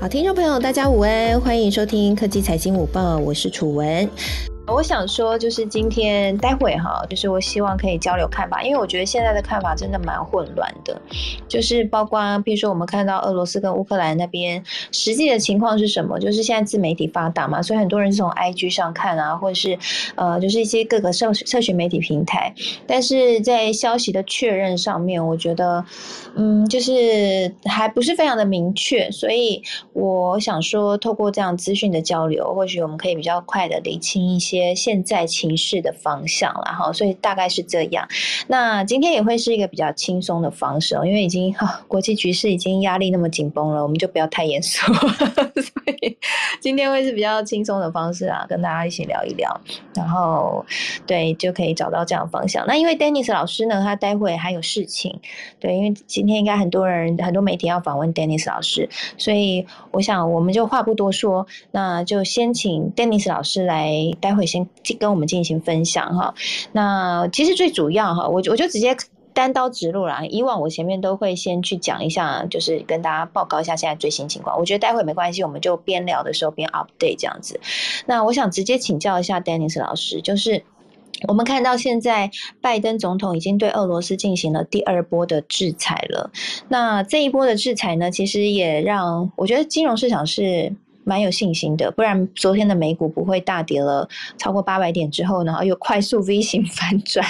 好，听众朋友，大家午安，欢迎收听科技财经午报，我是楚文。我想说，就是今天待会哈，就是我希望可以交流看法，因为我觉得现在的看法真的蛮混乱的，就是包括比如说我们看到俄罗斯跟乌克兰那边实际的情况是什么，就是现在自媒体发达嘛，所以很多人是从 IG 上看啊，或者是呃，就是一些各个社社群媒体平台，但是在消息的确认上面，我觉得嗯，就是还不是非常的明确，所以我想说，透过这样资讯的交流，或许我们可以比较快的理清一些。现在情势的方向了哈，所以大概是这样。那今天也会是一个比较轻松的方式哦，因为已经哈国际局势已经压力那么紧绷了，我们就不要太严肃。所以今天会是比较轻松的方式啊，跟大家一起聊一聊，然后对就可以找到这样的方向。那因为 Dennis 老师呢，他待会还有事情，对，因为今天应该很多人很多媒体要访问 Dennis 老师，所以我想我们就话不多说，那就先请 Dennis 老师来待会。先跟我们进行分享哈，那其实最主要哈，我我就直接单刀直入了。以往我前面都会先去讲一下，就是跟大家报告一下现在最新情况。我觉得待会没关系，我们就边聊的时候边 update 这样子。那我想直接请教一下 Dennis 老师，就是我们看到现在拜登总统已经对俄罗斯进行了第二波的制裁了。那这一波的制裁呢，其实也让我觉得金融市场是。蛮有信心的，不然昨天的美股不会大跌了超过八百点之后呢，又快速 V 型 反转，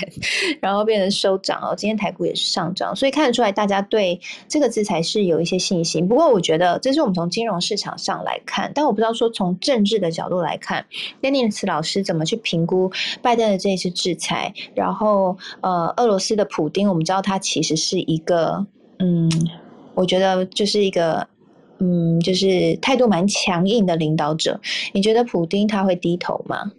然后变成收涨哦。今天台股也是上涨，所以看得出来大家对这个制裁是有一些信心。不过我觉得这是我们从金融市场上来看，但我不知道说从政治的角度来看，Dennis 老师怎么去评估拜登的这一次制裁？然后呃，俄罗斯的普丁，我们知道他其实是一个嗯，我觉得就是一个。嗯，就是态度蛮强硬的领导者，你觉得普丁他会低头吗？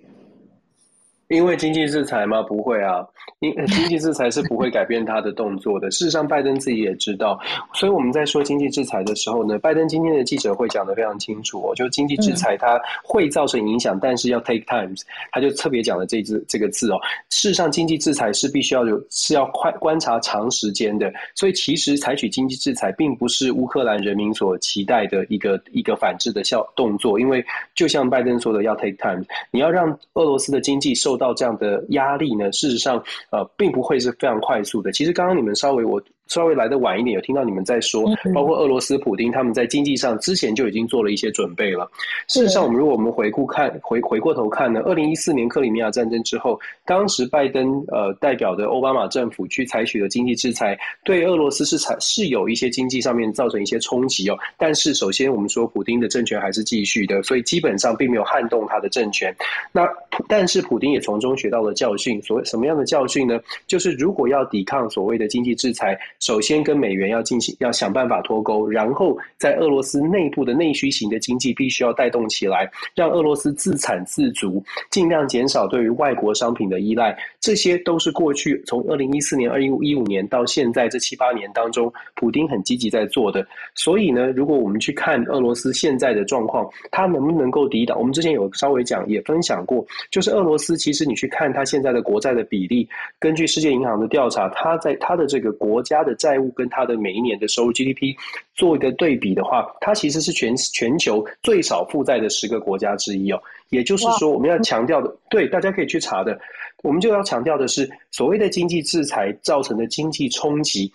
因为经济制裁吗？不会啊。因经济制裁是不会改变他的动作的。事实上，拜登自己也知道。所以我们在说经济制裁的时候呢，拜登今天的记者会讲的非常清楚哦，就经济制裁它会造成影响，但是要 take times，他就特别讲了这字这个字哦。事实上，经济制裁是必须要有是要快观察长时间的。所以其实采取经济制裁并不是乌克兰人民所期待的一个一个反制的效动作，因为就像拜登说的，要 take time，你要让俄罗斯的经济受到这样的压力呢，事实上。呃，并不会是非常快速的。其实刚刚你们稍微我。稍微来的晚一点，有听到你们在说，包括俄罗斯普丁他们在经济上之前就已经做了一些准备了。事实上，我们如果我们回顾看回回过头看呢，二零一四年克里米亚战争之后，当时拜登呃代表的奥巴马政府去采取的经济制裁，对俄罗斯是采是有一些经济上面造成一些冲击哦。但是首先我们说，普丁的政权还是继续的，所以基本上并没有撼动他的政权。那但是普丁也从中学到了教训，所谓什么样的教训呢？就是如果要抵抗所谓的经济制裁。首先跟美元要进行，要想办法脱钩，然后在俄罗斯内部的内需型的经济必须要带动起来，让俄罗斯自产自足，尽量减少对于外国商品的依赖。这些都是过去从二零一四年、二零一五年到现在这七八年当中，普丁很积极在做的。所以呢，如果我们去看俄罗斯现在的状况，它能不能够抵挡？我们之前有稍微讲，也分享过，就是俄罗斯其实你去看它现在的国债的比例，根据世界银行的调查，它在它的这个国家的。的债务跟它的每一年的收入 GDP 做一个对比的话，它其实是全全球最少负债的十个国家之一哦。也就是说，我们要强调的，对大家可以去查的，我们就要强调的是，所谓的经济制裁造成的经济冲击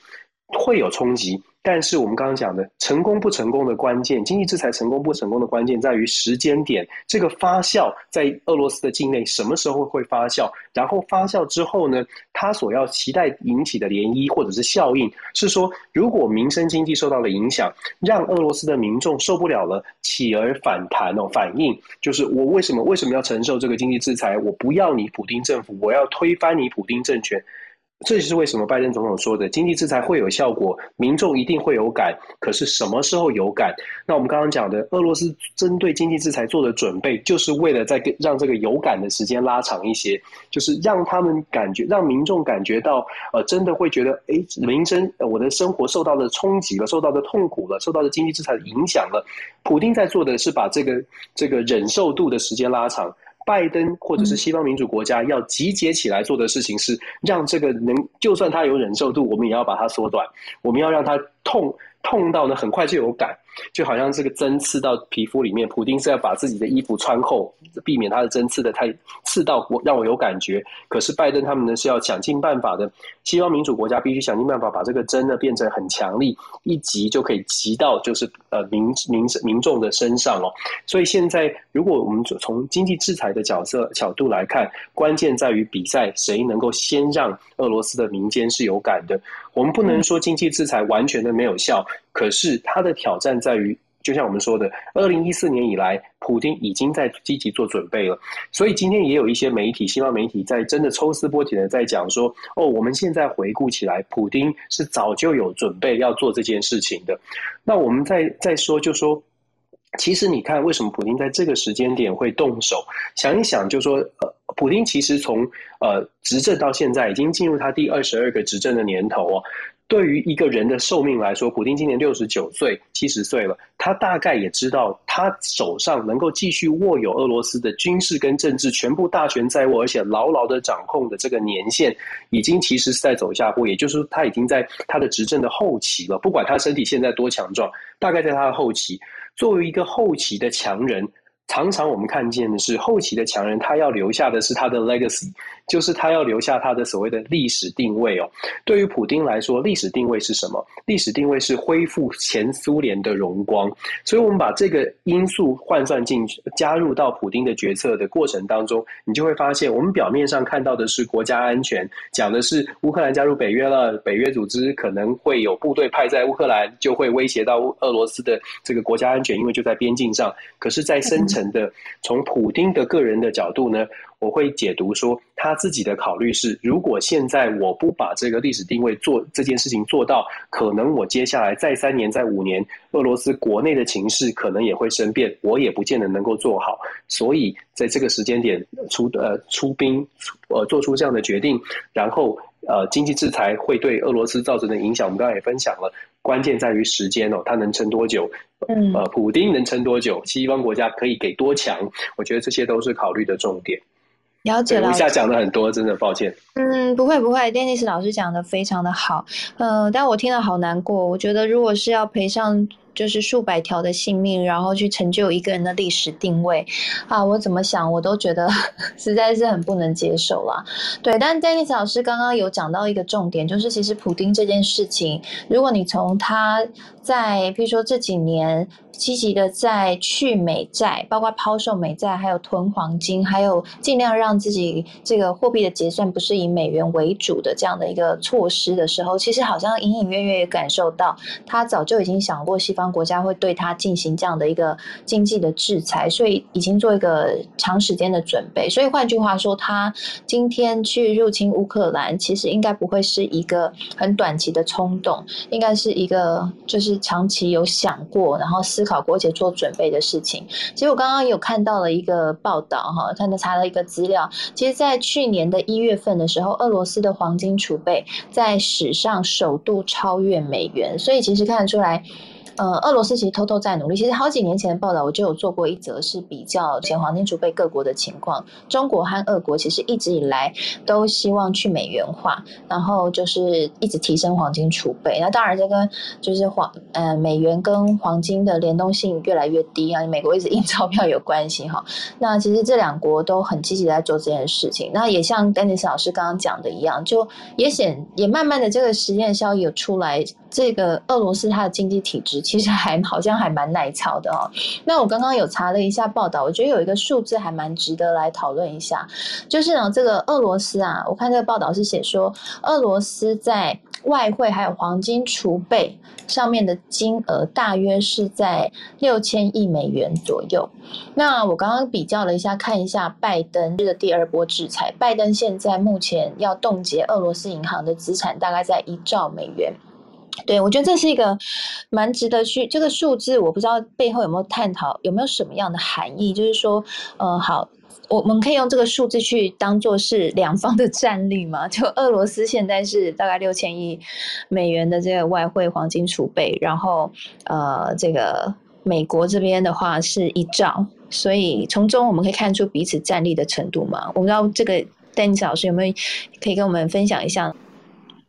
会有冲击。但是我们刚刚讲的成功不成功的关键，经济制裁成功不成功的关键在于时间点，这个发酵在俄罗斯的境内什么时候会发酵？然后发酵之后呢，它所要期待引起的涟漪或者是效应，是说如果民生经济受到了影响，让俄罗斯的民众受不了了，起而反弹哦，反应就是我为什么为什么要承受这个经济制裁？我不要你普丁政府，我要推翻你普丁政权。这就是为什么拜登总统说的经济制裁会有效果，民众一定会有感。可是什么时候有感？那我们刚刚讲的，俄罗斯针对经济制裁做的准备，就是为了在让这个有感的时间拉长一些，就是让他们感觉，让民众感觉到，呃，真的会觉得，哎，民生，我的生活受到了冲击了，受到的痛苦了，受到的经济制裁的影响了。普京在做的是把这个这个忍受度的时间拉长。拜登或者是西方民主国家要集结起来做的事情是，让这个能就算他有忍受度，我们也要把它缩短。我们要让他痛痛到呢，很快就有感。就好像这个针刺到皮肤里面，普丁是要把自己的衣服穿厚，避免他的针刺的太刺到我，让我有感觉。可是拜登他们呢是要想尽办法的，西方民主国家必须想尽办法把这个针呢变成很强力，一击就可以击到就是呃民民民众的身上哦。所以现在如果我们从经济制裁的角色角度来看，关键在于比赛谁能够先让俄罗斯的民间是有感的。我们不能说经济制裁完全的没有效，可是它的挑战在于，就像我们说的，二零一四年以来，普京已经在积极做准备了。所以今天也有一些媒体，西方媒体在真的抽丝剥茧的在讲说，哦，我们现在回顾起来，普京是早就有准备要做这件事情的。那我们再再说，就说。其实你看，为什么普京在这个时间点会动手？想一想，就说，呃，普京其实从呃执政到现在，已经进入他第二十二个执政的年头哦。对于一个人的寿命来说，普京今年六十九岁、七十岁了，他大概也知道，他手上能够继续握有俄罗斯的军事跟政治全部大权在握，而且牢牢的掌控的这个年限，已经其实是在走下坡。也就是，他已经在他的执政的后期了。不管他身体现在多强壮，大概在他的后期。作为一个后期的强人。常常我们看见的是后期的强人，他要留下的是他的 legacy，就是他要留下他的所谓的历史定位哦。对于普丁来说，历史定位是什么？历史定位是恢复前苏联的荣光。所以，我们把这个因素换算进去，加入到普丁的决策的过程当中，你就会发现，我们表面上看到的是国家安全，讲的是乌克兰加入北约了，北约组织可能会有部队派在乌克兰，就会威胁到俄罗斯的这个国家安全，因为就在边境上。可是，在深层的从普丁的个人的角度呢，我会解读说，他自己的考虑是：如果现在我不把这个历史定位做这件事情做到，可能我接下来再三年、再五年，俄罗斯国内的情势可能也会生变，我也不见得能够做好。所以在这个时间点出呃出兵呃做出这样的决定，然后呃经济制裁会对俄罗斯造成的影响，我们刚才也分享了。关键在于时间哦，它能撑多久？嗯，呃，普丁能撑多久？西方国家可以给多强？我觉得这些都是考虑的重点。了解了，一下讲了很多，真的抱歉。嗯，不会不会，电力斯老师讲的非常的好。嗯，但我听了好难过。我觉得如果是要赔上。就是数百条的性命，然后去成就一个人的历史定位，啊，我怎么想我都觉得 实在是很不能接受啦。对，但戴尼斯老师刚刚有讲到一个重点，就是其实普丁这件事情，如果你从他在，比如说这几年。积极的在去美债，包括抛售美债，还有囤黄金，还有尽量让自己这个货币的结算不是以美元为主的这样的一个措施的时候，其实好像隐隐约约也感受到，他早就已经想过西方国家会对他进行这样的一个经济的制裁，所以已经做一个长时间的准备。所以换句话说，他今天去入侵乌克兰，其实应该不会是一个很短期的冲动，应该是一个就是长期有想过，然后思。考国且做准备的事情。其实我刚刚有看到了一个报道，哈，看到查了一个资料。其实，在去年的一月份的时候，俄罗斯的黄金储备在史上首度超越美元，所以其实看得出来。呃，俄罗斯其实偷偷在努力。其实好几年前的报道，我就有做过一则，是比较前黄金储备各国的情况。中国和俄国其实一直以来都希望去美元化，然后就是一直提升黄金储备。那当然，这跟就是黄呃美元跟黄金的联动性越来越低啊，美国一直印钞票有关系哈。那其实这两国都很积极在做这件事情。那也像丹尼斯老师刚刚讲的一样，就也显也慢慢的这个实验效益有出来。这个俄罗斯它的经济体制其实还 好像还蛮耐操的哦。那我刚刚有查了一下报道，我觉得有一个数字还蛮值得来讨论一下，就是呢，这个俄罗斯啊，我看这个报道是写说，俄罗斯在外汇还有黄金储备上面的金额大约是在六千亿美元左右。那我刚刚比较了一下，看一下拜登的第二波制裁，拜登现在目前要冻结俄罗斯银行的资产，大概在一兆美元。对，我觉得这是一个蛮值得去这个数字，我不知道背后有没有探讨，有没有什么样的含义？就是说，呃，好，我们可以用这个数字去当做是两方的战力嘛？就俄罗斯现在是大概六千亿美元的这个外汇黄金储备，然后呃，这个美国这边的话是一兆，所以从中我们可以看出彼此战力的程度嘛？我不知道这个丹尼斯老师有没有可以跟我们分享一下？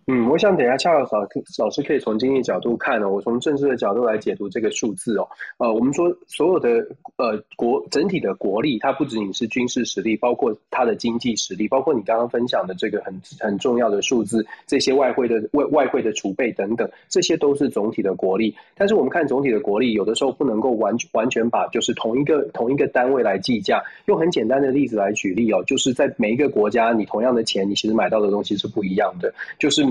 嗯，我想等下恰好老老师可以从经济角度看呢，我从政治的角度来解读这个数字哦。呃，我们说所有的呃国整体的国力，它不仅仅是军事实力，包括它的经济实力，包括你刚刚分享的这个很很重要的数字，这些外汇的外外汇的储备等等，这些都是总体的国力。但是我们看总体的国力，有的时候不能够完完全把就是同一个同一个单位来计价。用很简单的例子来举例哦，就是在每一个国家，你同样的钱，你其实买到的东西是不一样的，就是。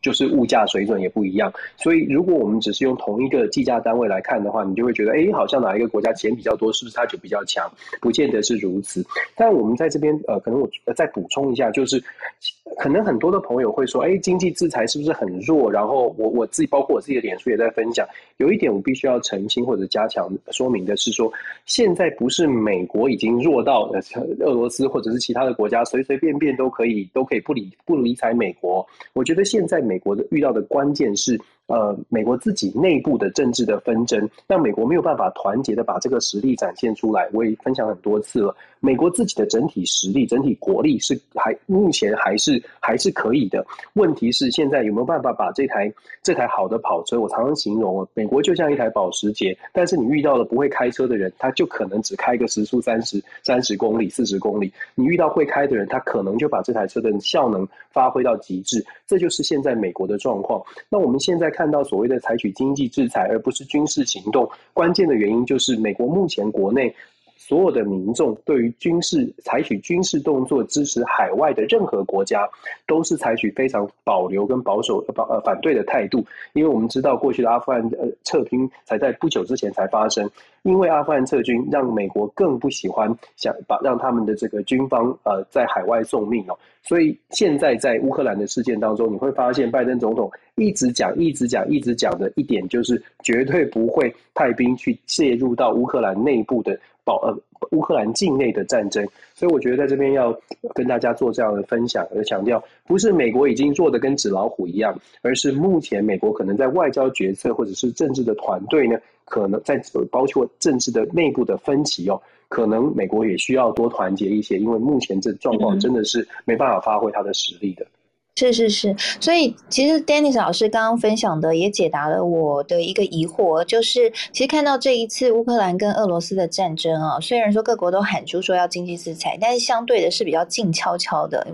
就是物价水准也不一样，所以如果我们只是用同一个计价单位来看的话，你就会觉得，哎，好像哪一个国家钱比较多，是不是它就比较强？不见得是如此。但我们在这边，呃，可能我再补充一下，就是可能很多的朋友会说，哎，经济制裁是不是很弱？然后我我自己，包括我自己的脸书也在分享，有一点我必须要澄清或者加强说明的是说，现在不是美国已经弱到俄罗斯或者是其他的国家随随便便都可以都可以不理不理睬美国。我觉得现在。美我的遇到的关键是。呃，美国自己内部的政治的纷争，让美国没有办法团结的把这个实力展现出来。我也分享很多次了，美国自己的整体实力、整体国力是还目前还是还是可以的。问题是现在有没有办法把这台这台好的跑车？我常常形容，美国就像一台保时捷，但是你遇到了不会开车的人，他就可能只开个时速三十三十公里、四十公里。你遇到会开的人，他可能就把这台车的效能发挥到极致。这就是现在美国的状况。那我们现在。看到所谓的采取经济制裁，而不是军事行动，关键的原因就是美国目前国内所有的民众对于军事采取军事动作支持海外的任何国家，都是采取非常保留跟保守保呃反对的态度。因为我们知道过去的阿富汗呃撤军才在不久之前才发生，因为阿富汗撤军让美国更不喜欢想把让他们的这个军方呃在海外送命哦。所以现在在乌克兰的事件当中，你会发现拜登总统一直讲、一直讲、一直讲的一点，就是绝对不会派兵去介入到乌克兰内部的保呃乌克兰境内的战争。所以我觉得在这边要跟大家做这样的分享，而强调不是美国已经做的跟纸老虎一样，而是目前美国可能在外交决策或者是政治的团队呢，可能在包括政治的内部的分歧哦。可能美国也需要多团结一些，因为目前这状况真的是没办法发挥它的实力的。是是是，所以其实 Dennis 老师刚刚分享的也解答了我的一个疑惑，就是其实看到这一次乌克兰跟俄罗斯的战争啊，虽然说各国都喊出说要经济制裁，但是相对的是比较静悄悄的。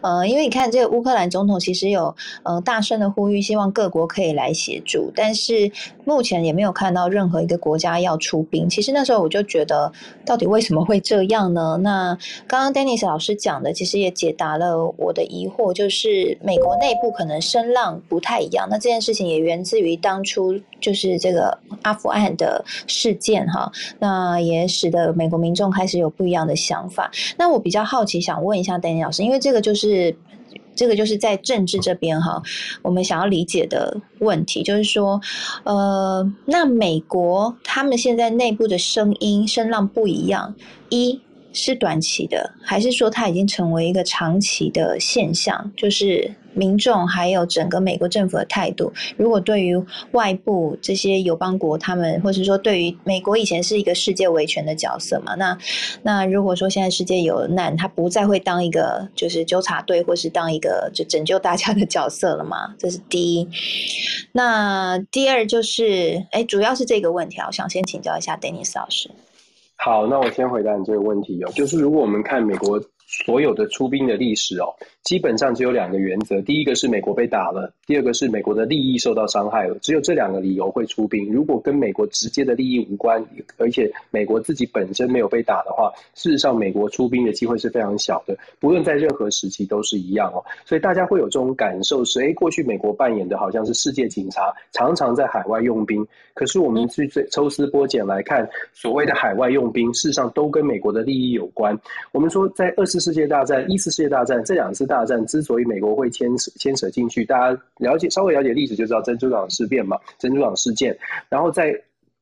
呃，因为你看这个乌克兰总统其实有呃大声的呼吁，希望各国可以来协助，但是目前也没有看到任何一个国家要出兵。其实那时候我就觉得，到底为什么会这样呢？那刚刚 Dennis 老师讲的，其实也解答了我的疑惑，就是。美国内部可能声浪不太一样，那这件事情也源自于当初就是这个阿富汗的事件哈，那也使得美国民众开始有不一样的想法。那我比较好奇，想问一下丹尼老师，因为这个就是这个就是在政治这边哈，我们想要理解的问题就是说，呃，那美国他们现在内部的声音声浪不一样，一。是短期的，还是说它已经成为一个长期的现象？就是民众还有整个美国政府的态度，如果对于外部这些友邦国，他们或是说对于美国以前是一个世界维权的角色嘛？那那如果说现在世界有难，他不再会当一个就是纠察队，或是当一个就拯救大家的角色了嘛？这是第一。那第二就是，哎，主要是这个问题啊，我想先请教一下 Dennis 老师。好，那我先回答你这个问题哦，就是如果我们看美国所有的出兵的历史哦。基本上只有两个原则，第一个是美国被打了，第二个是美国的利益受到伤害了。只有这两个理由会出兵。如果跟美国直接的利益无关，而且美国自己本身没有被打的话，事实上美国出兵的机会是非常小的。不论在任何时期都是一样哦。所以大家会有这种感受是：哎，过去美国扮演的好像是世界警察，常常在海外用兵。可是我们去抽丝剥茧来看，所谓的海外用兵，事实上都跟美国的利益有关。我们说，在二十世界大战、一次世界大战这两次大。战之所以美国会牵扯牵扯进去，大家了解稍微了解历史就知道珍珠港事变嘛，珍珠港事件。然后在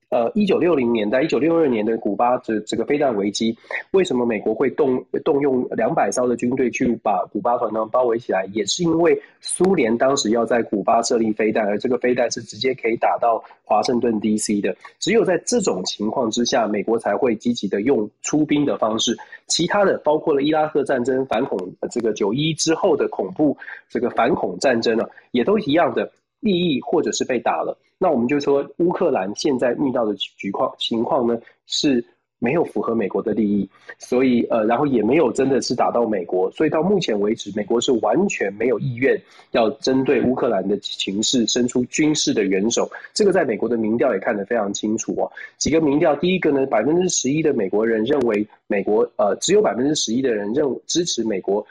呃，一九六零年代、一九六二年的古巴这这个飞弹危机，为什么美国会动动用两百艘的军队去把古巴团呢包围起来？也是因为苏联当时要在古巴设立飞弹，而这个飞弹是直接可以打到华盛顿 D.C. 的。只有在这种情况之下，美国才会积极的用出兵的方式。其他的，包括了伊拉克战争、反恐这个九一之后的恐怖这个反恐战争呢，也都一样的。利益或者是被打了，那我们就说乌克兰现在遇到的局况情况呢是没有符合美国的利益，所以呃，然后也没有真的是打到美国，所以到目前为止，美国是完全没有意愿要针对乌克兰的情势伸出军事的援手。这个在美国的民调也看得非常清楚哦。几个民调，第一个呢，百分之十一的美国人认为美国呃，只有百分之十一的人认支持美国。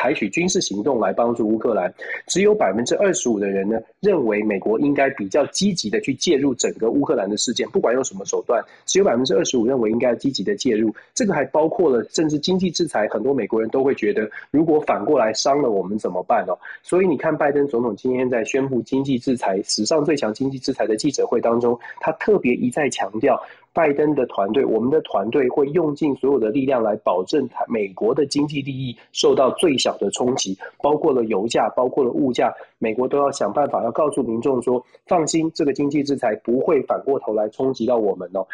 采取军事行动来帮助乌克兰，只有百分之二十五的人呢认为美国应该比较积极的去介入整个乌克兰的事件，不管用什么手段，只有百分之二十五认为应该积极的介入。这个还包括了甚至经济制裁，很多美国人都会觉得，如果反过来伤了我们怎么办哦？所以你看，拜登总统今天在宣布经济制裁史上最强经济制裁的记者会当中，他特别一再强调。拜登的团队，我们的团队会用尽所有的力量来保证美国的经济利益受到最小的冲击，包括了油价，包括了物价，美国都要想办法要告诉民众说，放心，这个经济制裁不会反过头来冲击到我们哦。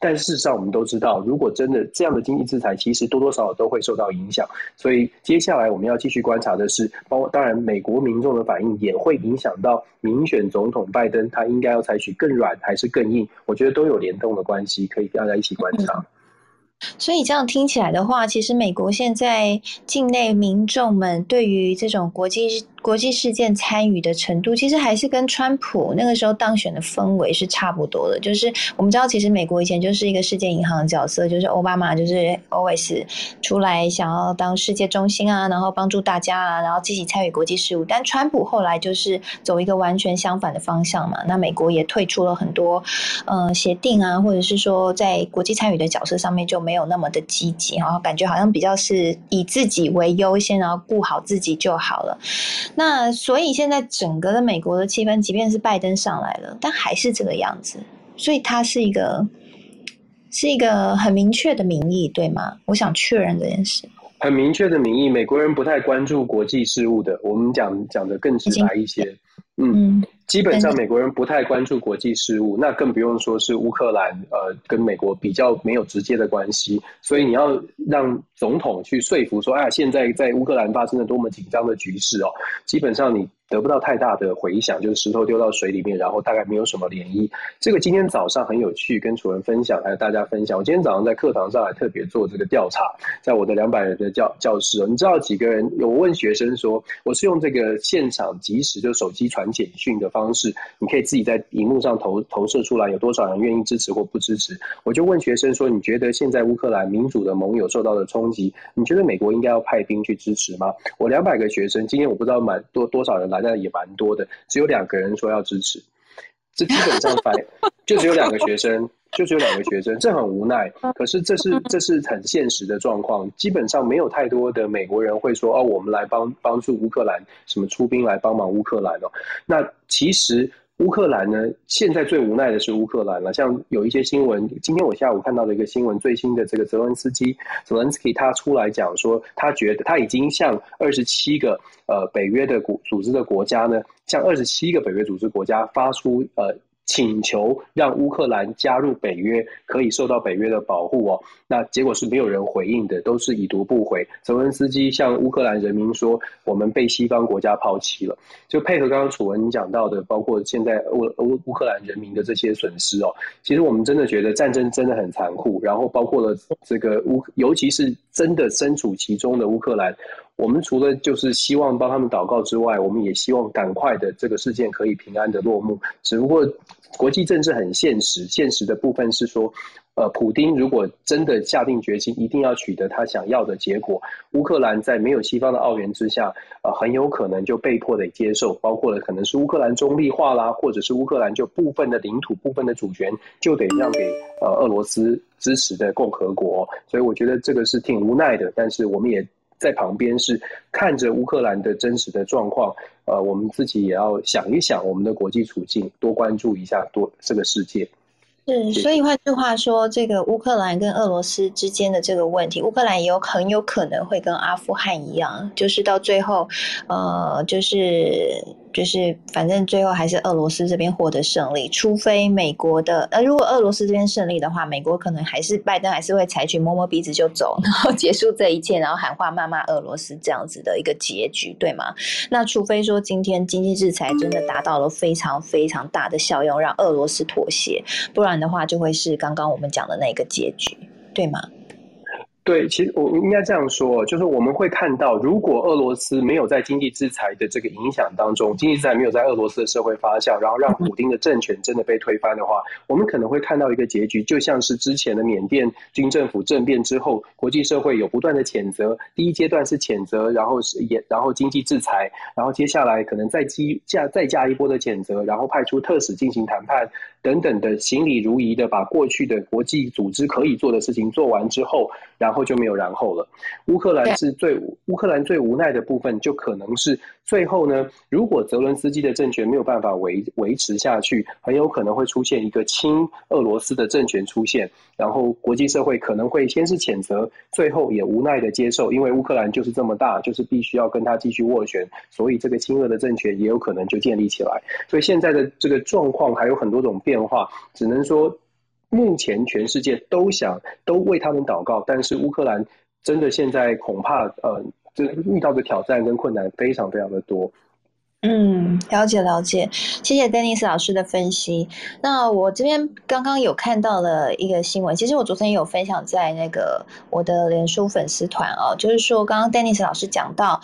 但事实上，我们都知道，如果真的这样的经济制裁，其实多多少少都会受到影响。所以接下来我们要继续观察的是，包括当然美国民众的反应也会影响到民选总统拜登，他应该要采取更软还是更硬？我觉得都有联动的关系，可以大家一起观察。所以这样听起来的话，其实美国现在境内民众们对于这种国际。国际事件参与的程度，其实还是跟川普那个时候当选的氛围是差不多的。就是我们知道，其实美国以前就是一个世界银行的角色，就是奥巴马就是 always 出来想要当世界中心啊，然后帮助大家啊，然后积极参与国际事务。但川普后来就是走一个完全相反的方向嘛，那美国也退出了很多呃协定啊，或者是说在国际参与的角色上面就没有那么的积极，然后感觉好像比较是以自己为优先，然后顾好自己就好了。那所以现在整个的美国的气氛，即便是拜登上来了，但还是这个样子。所以他是一个是一个很明确的民意，对吗？我想确认这件事。很明确的民意，美国人不太关注国际事务的。我们讲讲的更直白一些，嗯。基本上美国人不太关注国际事务，那更不用说是乌克兰，呃，跟美国比较没有直接的关系。所以你要让总统去说服说，哎，现在在乌克兰发生了多么紧张的局势哦，基本上你得不到太大的回响，就是石头丢到水里面，然后大概没有什么涟漪。这个今天早上很有趣，跟楚文分享，还有大家分享。我今天早上在课堂上还特别做这个调查，在我的两百人的教教室，你知道几个人？有问学生说，我是用这个现场即时就手机传简讯的方。式，你可以自己在荧幕上投投射出来，有多少人愿意支持或不支持？我就问学生说：“你觉得现在乌克兰民主的盟友受到的冲击，你觉得美国应该要派兵去支持吗？”我两百个学生，今天我不知道满多多少人来，但也蛮多的，只有两个人说要支持。这基本上反就只有两个学生，就只有两个学生，这很无奈。可是这是这是很现实的状况，基本上没有太多的美国人会说：“哦，我们来帮帮助乌克兰，什么出兵来帮忙乌克兰哦。”那其实。乌克兰呢，现在最无奈的是乌克兰了。像有一些新闻，今天我下午看到的一个新闻，最新的这个泽文斯基，泽文斯基他出来讲说，他觉得他已经向二十七个呃北约的国组织的国家呢，向二十七个北约组织国家发出呃。请求让乌克兰加入北约，可以受到北约的保护哦。那结果是没有人回应的，都是已读不回。泽文斯基向乌克兰人民说：“我们被西方国家抛弃了。”就配合刚刚楚文讲到的，包括现在乌乌乌克兰人民的这些损失哦。其实我们真的觉得战争真的很残酷，然后包括了这个乌，尤其是真的身处其中的乌克兰。我们除了就是希望帮他们祷告之外，我们也希望赶快的这个事件可以平安的落幕。只不过国际政治很现实，现实的部分是说，呃，普丁如果真的下定决心，一定要取得他想要的结果，乌克兰在没有西方的澳援之下，呃，很有可能就被迫得接受，包括了可能是乌克兰中立化啦，或者是乌克兰就部分的领土、部分的主权就得让给呃俄罗斯支持的共和国。所以我觉得这个是挺无奈的，但是我们也。在旁边是看着乌克兰的真实的状况，呃，我们自己也要想一想我们的国际处境，多关注一下多这个世界。是，所以换句话说，这个乌克兰跟俄罗斯之间的这个问题，乌克兰也有很有可能会跟阿富汗一样，就是到最后，呃，就是就是反正最后还是俄罗斯这边获得胜利，除非美国的，呃，如果俄罗斯这边胜利的话，美国可能还是拜登还是会采取摸摸鼻子就走，然后结束这一切，然后喊话骂骂俄罗斯这样子的一个结局，对吗？那除非说今天经济制裁真的达到了非常非常大的效用，让俄罗斯妥协，不然。的话就会是刚刚我们讲的那个结局，对吗？对，其实我应该这样说，就是我们会看到，如果俄罗斯没有在经济制裁的这个影响当中，经济制裁没有在俄罗斯的社会发酵，然后让普京的政权真的被推翻的话，我们可能会看到一个结局，就像是之前的缅甸军政府政变之后，国际社会有不断的谴责，第一阶段是谴责，然后是也然后经济制裁，然后接下来可能再加加再加一波的谴责，然后派出特使进行谈判等等的行礼如仪的把过去的国际组织可以做的事情做完之后，然后。就没有然后了。乌克兰是最乌克兰最无奈的部分，就可能是最后呢，如果泽伦斯基的政权没有办法维维持下去，很有可能会出现一个亲俄罗斯的政权出现，然后国际社会可能会先是谴责，最后也无奈的接受，因为乌克兰就是这么大，就是必须要跟他继续斡旋，所以这个亲俄的政权也有可能就建立起来。所以现在的这个状况还有很多种变变化，只能说。目前全世界都想都为他们祷告，但是乌克兰真的现在恐怕呃，这遇到的挑战跟困难非常非常的多。嗯，了解了解，谢谢丹尼斯老师的分析。那我这边刚刚有看到了一个新闻，其实我昨天有分享在那个我的脸书粉丝团哦，就是说刚刚丹尼斯老师讲到。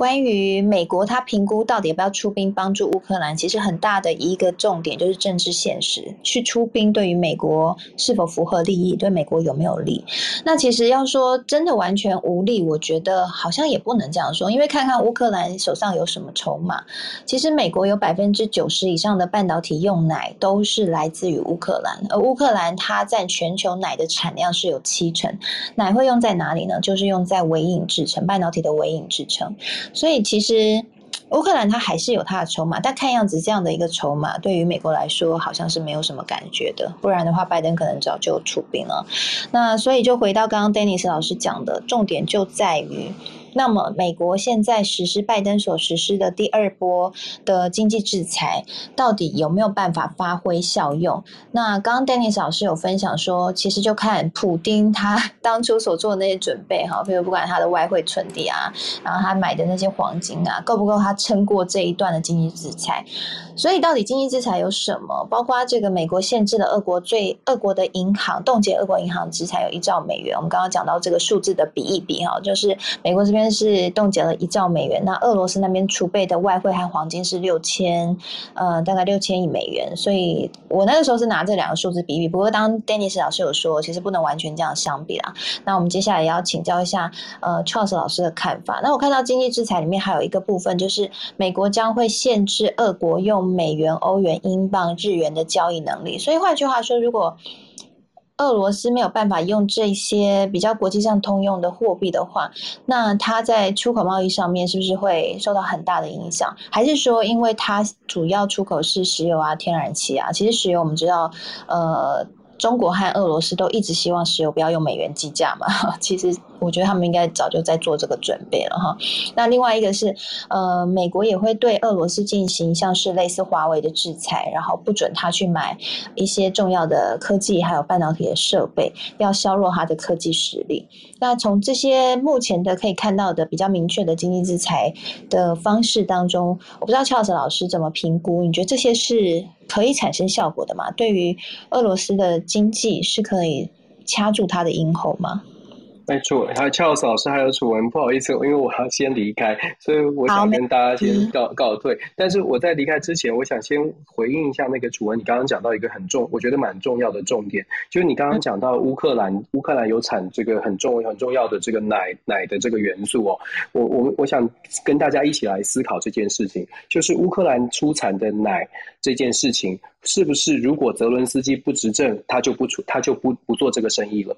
关于美国，他评估到底要不要出兵帮助乌克兰，其实很大的一个重点就是政治现实。去出兵对于美国是否符合利益，对美国有没有利？那其实要说真的完全无利，我觉得好像也不能这样说，因为看看乌克兰手上有什么筹码。其实美国有百分之九十以上的半导体用奶都是来自于乌克兰，而乌克兰它占全球奶的产量是有七成。奶会用在哪里呢？就是用在微影制成半导体的微影制成。所以其实乌克兰他还是有他的筹码，但看样子这样的一个筹码对于美国来说好像是没有什么感觉的，不然的话拜登可能早就出兵了。那所以就回到刚刚 Dennis 老师讲的重点就在于。那么，美国现在实施拜登所实施的第二波的经济制裁，到底有没有办法发挥效用？那刚刚 Dennis 老师有分享说，其实就看普丁他 当初所做的那些准备哈，比如不管他的外汇存底啊，然后他买的那些黄金啊，够不够他撑过这一段的经济制裁？所以，到底经济制裁有什么？包括这个美国限制了俄国最俄国的银行冻结俄国银行资产有一兆美元。我们刚刚讲到这个数字的比一比哈，就是美国这边是冻结了一兆美元，那俄罗斯那边储备的外汇和黄金是六千呃大概六千亿美元。所以我那个时候是拿这两个数字比比。不过，当 Dennis 老师有说，其实不能完全这样相比啦。那我们接下来也要请教一下呃 Charles 老师的看法。那我看到经济制裁里面还有一个部分，就是美国将会限制俄国用。美元、欧元、英镑、日元的交易能力，所以换句话说，如果俄罗斯没有办法用这些比较国际上通用的货币的话，那它在出口贸易上面是不是会受到很大的影响？还是说，因为它主要出口是石油啊、天然气啊？其实石油我们知道，呃。中国和俄罗斯都一直希望石油不要用美元计价嘛？其实我觉得他们应该早就在做这个准备了哈。那另外一个是，呃，美国也会对俄罗斯进行像是类似华为的制裁，然后不准他去买一些重要的科技还有半导体的设备，要削弱他的科技实力。那从这些目前的可以看到的比较明确的经济制裁的方式当中，我不知道乔老师老师怎么评估？你觉得这些是？可以产生效果的吗？对于俄罗斯的经济是可以掐住它的咽喉吗？没错，还有俏老师，还有楚文，不好意思，因为我要先离开，所以我想跟大家先告告退。但是我在离开之前，我想先回应一下那个楚文，你刚刚讲到一个很重，我觉得蛮重要的重点，就是你刚刚讲到乌克兰，乌克兰有产这个很重很重要的这个奶奶的这个元素哦。我我我想跟大家一起来思考这件事情，就是乌克兰出产的奶这件事情，是不是如果泽伦斯基不执政，他就不出他就不不做这个生意了？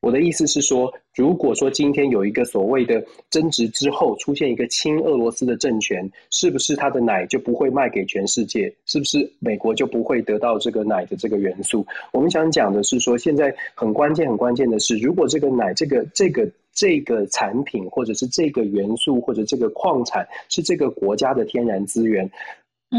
我的意思是说，如果说今天有一个所谓的争执之后出现一个亲俄罗斯的政权，是不是它的奶就不会卖给全世界？是不是美国就不会得到这个奶的这个元素？我们想讲的是说，现在很关键、很关键的是，如果这个奶、这个、这个、这个产品，或者是这个元素，或者这个矿产是这个国家的天然资源。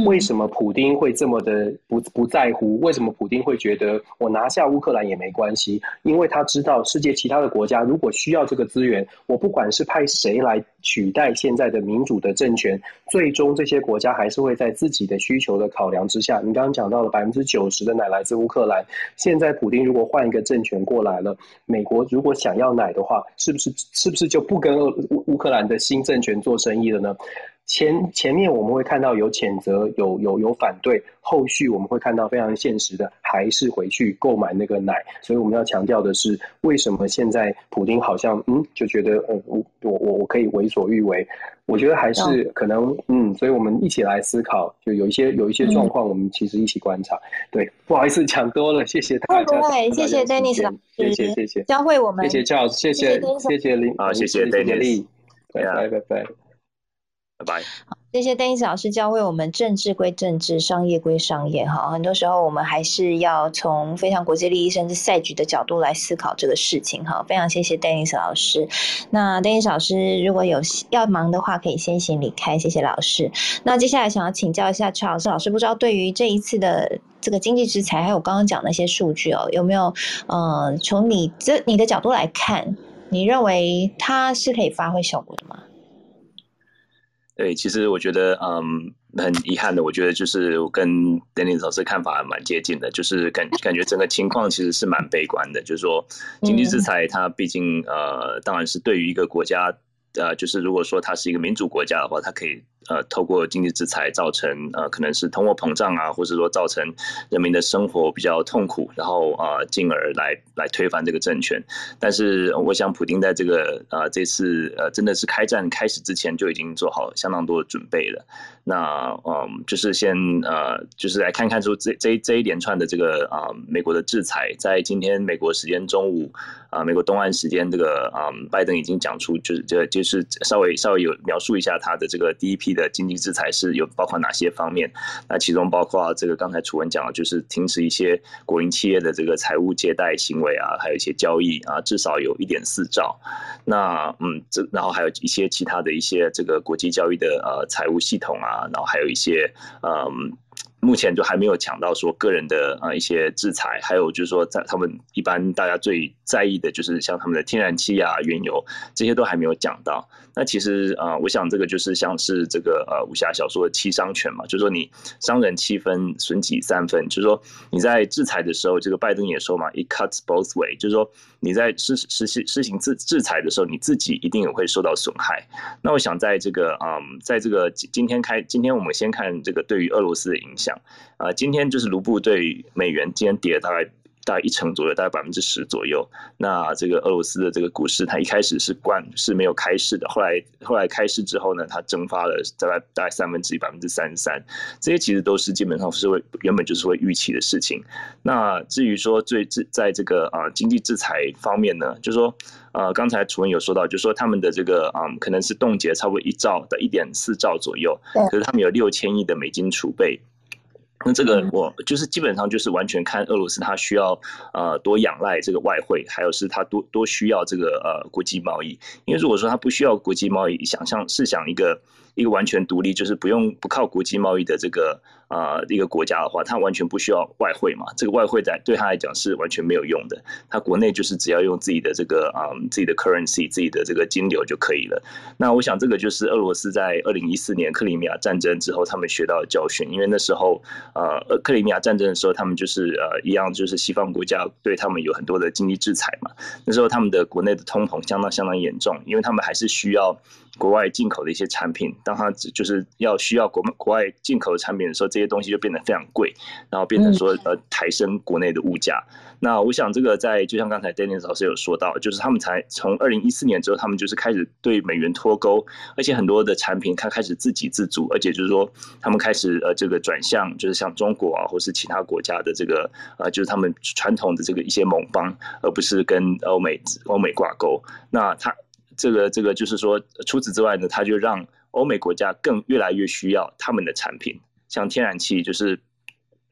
为什么普丁会这么的不不在乎？为什么普丁会觉得我拿下乌克兰也没关系？因为他知道世界其他的国家如果需要这个资源，我不管是派谁来取代现在的民主的政权，最终这些国家还是会在自己的需求的考量之下。你刚刚讲到了百分之九十的奶来自乌克兰，现在普丁如果换一个政权过来了，美国如果想要奶的话，是不是是不是就不跟乌乌克兰的新政权做生意了呢？前前面我们会看到有谴责，有有有反对，后续我们会看到非常现实的，还是回去购买那个奶。所以我们要强调的是，为什么现在普京好像嗯就觉得呃我我我我可以为所欲为？我觉得还是可能嗯，所以我们一起来思考，就有一些有一些状况，我们其实一起观察。对，不好意思讲多了，谢谢大家。谢谢 Dennis 老师，谢谢谢谢教会我们，谢谢 Charles，谢谢谢谢林，啊谢谢 Dennis，拜拜拜拜。拜拜。好，谢谢邓医师老师教会我们，政治归政治，商业归商业。哈，很多时候我们还是要从非常国际利益甚至赛局的角度来思考这个事情。哈，非常谢谢邓医师老师。那邓医师老师如果有要忙的话，可以先行离开。谢谢老师。那接下来想要请教一下邱老师，老师不知道对于这一次的这个经济制裁，还有刚刚讲那些数据哦，有没有呃，从你这你的角度来看，你认为它是可以发挥效果的吗？对，其实我觉得，嗯，很遗憾的，我觉得就是我跟 Dennis 老师看法蛮接近的，就是感感觉整个情况其实是蛮悲观的，就是说经济制裁它毕竟呃，当然是对于一个国家，呃，就是如果说它是一个民主国家的话，它可以。呃，透过经济制裁造成呃，可能是通货膨胀啊，或者说造成人民的生活比较痛苦，然后啊，进而来来推翻这个政权。但是，我想普京在这个呃这次呃真的是开战开始之前就已经做好相当多的准备了。那嗯，就是先呃，就是来看看出这这这一连串的这个啊美国的制裁，在今天美国时间中午啊，美国东岸时间这个啊，拜登已经讲出就是这就是稍微稍微有描述一下他的这个第一批。的经济制裁是有包括哪些方面？那其中包括这个刚才楚文讲的，就是停止一些国营企业的这个财务借贷行为啊，还有一些交易啊，至少有一点四兆。那嗯，这然后还有一些其他的一些这个国际交易的呃财务系统啊，啊然后还有一些嗯。目前就还没有讲到说个人的啊一些制裁，还有就是说在他们一般大家最在意的就是像他们的天然气啊、原油这些都还没有讲到。那其实啊，我想这个就是像是这个呃武侠小说的七伤拳嘛，就是说你伤人七分，损己三分。就是说你在制裁的时候，这个拜登也说嘛，it cuts both way，就是说你在实实施施行制制裁的时候，你自己一定也会受到损害。那我想在这个嗯，在这个今天开，今天我们先看这个对于俄罗斯的影响。啊，今天就是卢布对美元今天跌了大概大概一成左右，大概百分之十左右。那这个俄罗斯的这个股市，它一开始是关是没有开市的，后来后来开市之后呢，它蒸发了大概大概三分之一，百分之三十三。这些其实都是基本上是会原本就是会预期的事情。那至于说最制在这个啊经济制裁方面呢，就是说呃刚才楚文有说到，就是说他们的这个啊可能是冻结差不多一兆的一点四兆左右，可是他们有六千亿的美金储备。那这个我就是基本上就是完全看俄罗斯，它需要呃多仰赖这个外汇，还有是它多多需要这个呃国际贸易。因为如果说它不需要国际贸易，想象试想一个一个完全独立，就是不用不靠国际贸易的这个。啊，一个国家的话，它完全不需要外汇嘛？这个外汇在对他来讲是完全没有用的。他国内就是只要用自己的这个啊，自己的 currency，自己的这个金流就可以了。那我想这个就是俄罗斯在二零一四年克里米亚战争之后他们学到的教训。因为那时候呃，克里米亚战争的时候，他们就是呃一样，就是西方国家对他们有很多的经济制裁嘛。那时候他们的国内的通膨相当相当严重，因为他们还是需要国外进口的一些产品，当它就是要需要国国外进口的产品的时候，这些东西就变得非常贵，然后变成说呃抬升国内的物价。那我想这个在就像刚才 Dennis 老师有说到，就是他们才从二零一四年之后，他们就是开始对美元脱钩，而且很多的产品它开始自给自足，而且就是说他们开始呃这个转向，就是像中国啊或是其他国家的这个呃就是他们传统的这个一些盟邦，而不是跟欧美欧美挂钩。那它这个这个就是说，除此之外呢，它就让欧美国家更越来越需要他们的产品，像天然气就是。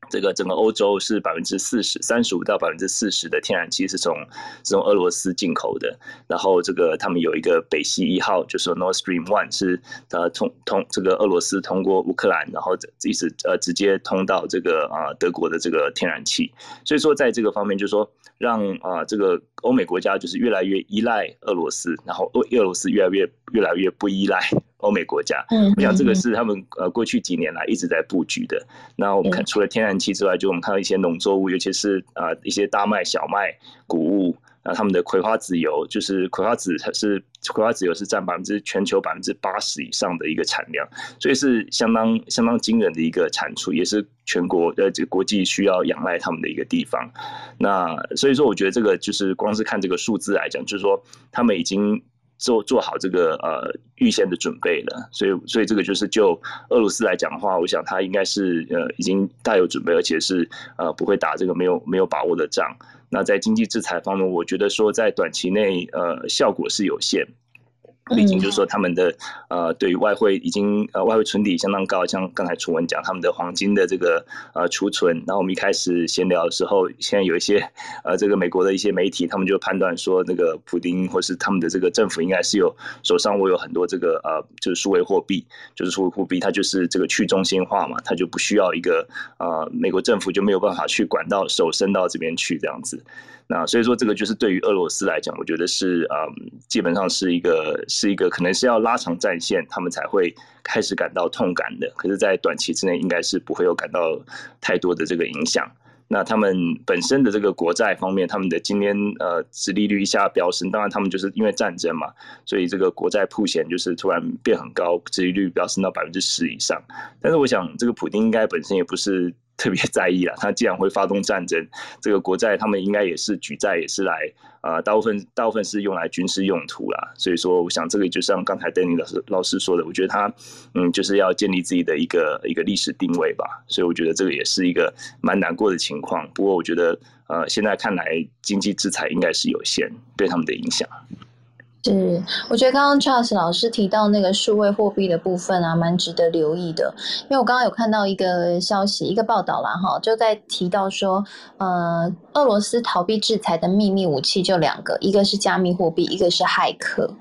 这个整个欧洲是百分之四十三十五到百分之四十的天然气是从是从俄罗斯进口的，然后这个他们有一个北溪一号，就是 North Stream One 是呃通通这个俄罗斯通过乌克兰，然后一直呃直接通到这个啊德国的这个天然气，所以说在这个方面就是说让啊这个欧美国家就是越来越依赖俄罗斯，然后俄俄罗斯越来越越来越不依赖。欧美国家，我想这个是他们呃过去几年来一直在布局的。那我们看除了天然气之外，就我们看到一些农作物，尤其是啊一些大麦、小麦、谷物，那他们的葵花籽油，就是葵花籽它是葵花籽油是占百分之全球百分之八十以上的一个产量，所以是相当相当惊人的一个产出，也是全国呃这个国际需要仰赖他们的一个地方。那所以说，我觉得这个就是光是看这个数字来讲，就是说他们已经。做做好这个呃预先的准备了，所以所以这个就是就俄罗斯来讲的话，我想他应该是呃已经大有准备，而且是呃不会打这个没有没有把握的仗。那在经济制裁方面，我觉得说在短期内呃效果是有限。毕竟就是说，他们的呃，对于外汇已经呃外汇存底相当高，像刚才楚文讲他们的黄金的这个呃储存。然后我们一开始闲聊的时候，现在有一些呃这个美国的一些媒体，他们就判断说，那个普丁或是他们的这个政府应该是有手上握有很多这个呃就是数位货币，就是数位货币它就是这个去中心化嘛，它就不需要一个呃美国政府就没有办法去管到手伸到这边去这样子。那所以说，这个就是对于俄罗斯来讲，我觉得是嗯，基本上是一个是一个可能是要拉长战线，他们才会开始感到痛感的。可是，在短期之内，应该是不会有感到太多的这个影响。那他们本身的这个国债方面，他们的今天呃，殖利率一下飙升，当然他们就是因为战争嘛，所以这个国债铺险就是突然变很高，殖利率飙升到百分之十以上。但是，我想这个普丁应该本身也不是。特别在意了，他既然会发动战争，这个国债他们应该也是举债，也是来啊，大部分大部分是用来军事用途啦。所以说，我想这个就像刚才丹尼老师老师说的，我觉得他嗯，就是要建立自己的一个一个历史定位吧。所以我觉得这个也是一个蛮难过的情况。不过我觉得呃，现在看来经济制裁应该是有限对他们的影响。是，我觉得刚刚 Charles 老师提到那个数位货币的部分啊，蛮值得留意的。因为我刚刚有看到一个消息，一个报道啦，哈，就在提到说，呃，俄罗斯逃避制裁的秘密武器就两个，一个是加密货币，一个是骇客。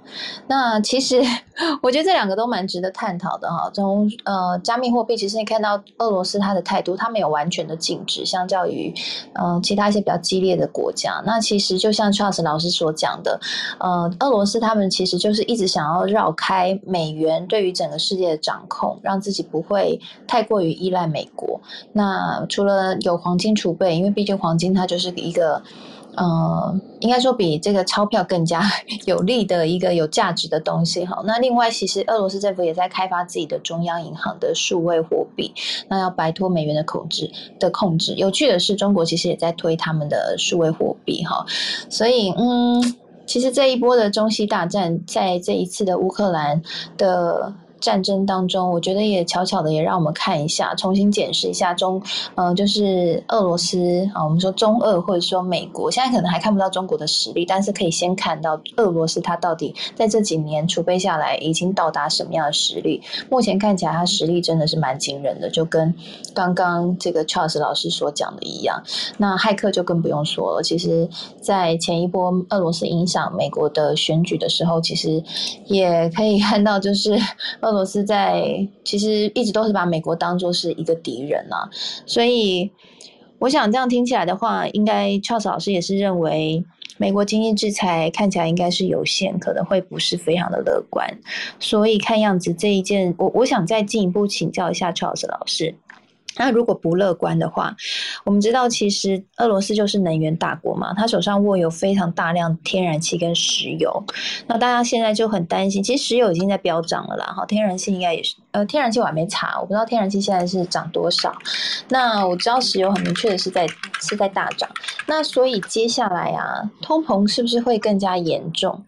那其实 我觉得这两个都蛮值得探讨的哈。从呃加密货币，其实你看到俄罗斯它的态度，它没有完全的禁止，相较于呃其他一些比较激烈的国家。那其实就像 Charles 老师所讲的，呃，俄罗斯。他们其实就是一直想要绕开美元对于整个世界的掌控，让自己不会太过于依赖美国。那除了有黄金储备，因为毕竟黄金它就是一个，呃，应该说比这个钞票更加 有利的一个有价值的东西哈。那另外，其实俄罗斯政府也在开发自己的中央银行的数位货币，那要摆脱美元的控制的控制。有趣的是，中国其实也在推他们的数位货币哈，所以嗯。其实这一波的中西大战，在这一次的乌克兰的。战争当中，我觉得也巧巧的也让我们看一下，重新检视一下中，呃，就是俄罗斯啊，我们说中俄或者说美国，现在可能还看不到中国的实力，但是可以先看到俄罗斯它到底在这几年储备下来已经到达什么样的实力。目前看起来，它实力真的是蛮惊人的，就跟刚刚这个 Charles 老师所讲的一样。那骇客就更不用说了，其实，在前一波俄罗斯影响美国的选举的时候，其实也可以看到，就是。俄罗斯在其实一直都是把美国当做是一个敌人啊，所以我想这样听起来的话，应该 Charles 老师也是认为美国经济制裁看起来应该是有限，可能会不是非常的乐观。所以看样子这一件，我我想再进一步请教一下 Charles 老师，那如果不乐观的话，我们知道其实俄罗斯就是能源大国嘛，他手上握有非常大量天然气跟石油。那大家现在就很担心，其实石油已经在飙涨了啦，哈，天然气应该也是，呃，天然气我还没查，我不知道天然气现在是涨多少。那我知道石油很明确的是在是在大涨。那所以接下来啊，通膨是不是会更加严重？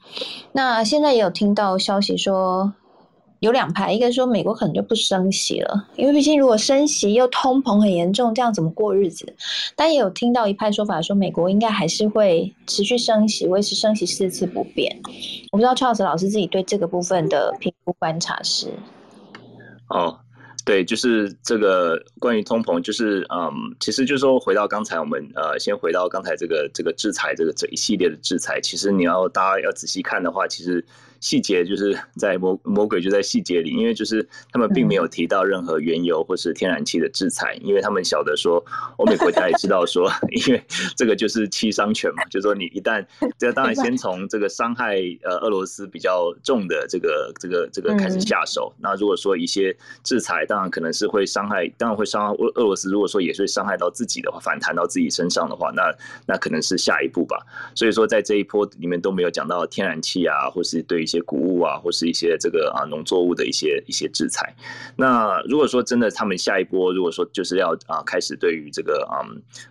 那现在也有听到消息说。有两派，一个说美国可能就不升息了，因为毕竟如果升息又通膨很严重，这样怎么过日子？但也有听到一派说法，说美国应该还是会持续升息，维持升息四次不变。我不知道 Charles 老师自己对这个部分的评估观察是？哦，对，就是这个关于通膨，就是嗯，其实就是说回到刚才我们呃，先回到刚才这个这个制裁这个这一系列的制裁，其实你要大家要仔细看的话，其实。细节就是在魔魔鬼就在细节里，因为就是他们并没有提到任何原油或是天然气的制裁，因为他们晓得说欧美国家也知道说，因为这个就是七伤拳嘛，就是说你一旦 这当然先从这个伤害呃俄罗斯比较重的这个这个这个开始下手，那如果说一些制裁，当然可能是会伤害，当然会伤害俄俄罗斯，如果说也是伤害到自己的话，反弹到自己身上的话，那那可能是下一步吧。所以说在这一波里面都没有讲到天然气啊，或是对。一些谷物啊，或是一些这个啊农作物的一些一些制裁。那如果说真的，他们下一波如果说就是要啊开始对于这个啊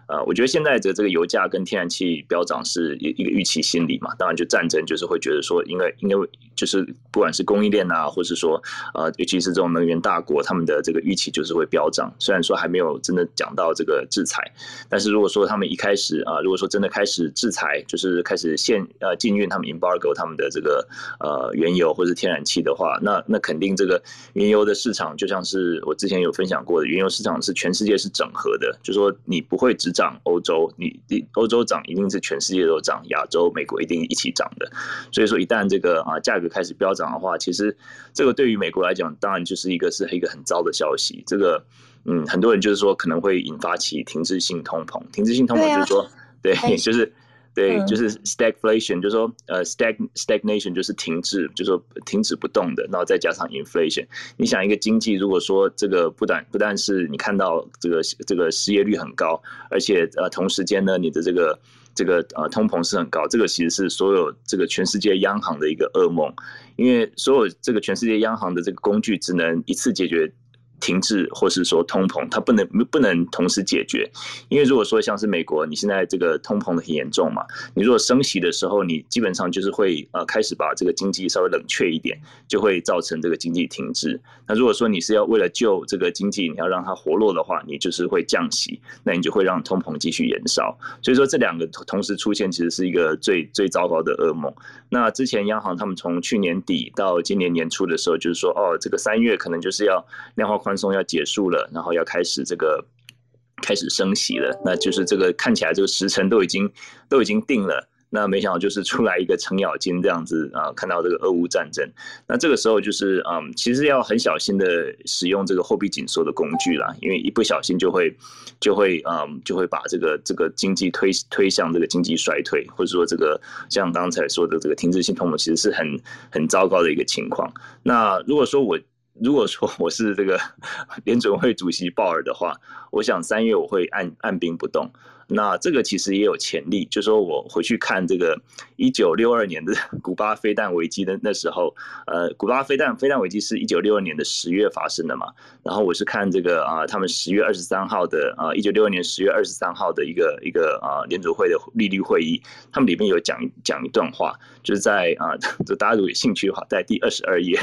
呃，我觉得现在的这个油价跟天然气飙涨是一一个预期心理嘛。当然，就战争就是会觉得说，因为因为就是不管是供应链啊，或是说呃，尤其是这种能源大国，他们的这个预期就是会飙涨。虽然说还没有真的讲到这个制裁，但是如果说他们一开始啊，如果说真的开始制裁，就是开始限呃禁运他们 embargo 他们的这个呃。呃，原油或者天然气的话，那那肯定这个原油的市场就像是我之前有分享过的，原油市场是全世界是整合的，就说你不会只涨欧洲，你你欧洲涨一定是全世界都涨，亚洲、美国一定一起涨的。所以说，一旦这个啊价格开始飙涨的话，其实这个对于美国来讲，当然就是一个是一个很糟的消息。这个嗯，很多人就是说可能会引发起停滞性通膨，停滞性通膨就是说，对，就是。对，就是 stagflation，就是说，呃，stag stagnation 就是停滞，就是说停止不动的，然后再加上 inflation。你想一个经济，如果说这个不但不但是你看到这个这个失业率很高，而且呃同时间呢，你的这个这个呃通膨是很高，这个其实是所有这个全世界央行的一个噩梦，因为所有这个全世界央行的这个工具只能一次解决。停滞，或是说通膨，它不能不能同时解决，因为如果说像是美国，你现在这个通膨的很严重嘛，你如果升息的时候，你基本上就是会呃开始把这个经济稍微冷却一点，就会造成这个经济停滞。那如果说你是要为了救这个经济，你要让它活络的话，你就是会降息，那你就会让通膨继续延烧。所以说这两个同时出现，其实是一个最最糟糕的噩梦。那之前央行他们从去年底到今年年初的时候，就是说哦，这个三月可能就是要量化宽。松要结束了，然后要开始这个开始升息了，那就是这个看起来这个时辰都已经都已经定了，那没想到就是出来一个程咬金这样子啊，看到这个俄乌战争，那这个时候就是嗯，其实要很小心的使用这个货币紧缩的工具啦，因为一不小心就会就会嗯就会把这个这个经济推推向这个经济衰退，或者说这个像刚才说的这个停滞性通膨，其实是很很糟糕的一个情况。那如果说我。如果说我是这个 联准会主席鲍尔的话，我想三月我会按按兵不动。那这个其实也有潜力，就说我回去看这个一九六二年的 古巴飞弹危机的那时候，呃，古巴飞弹飞弹危机是一九六二年的十月发生的嘛。然后我是看这个啊，他们十月二十三号的啊，一九六二年十月二十三号的一个一个啊联准会的利率会议，他们里面有讲讲一段话，就是在啊，就 大家如果有兴趣的话，在第二十二页，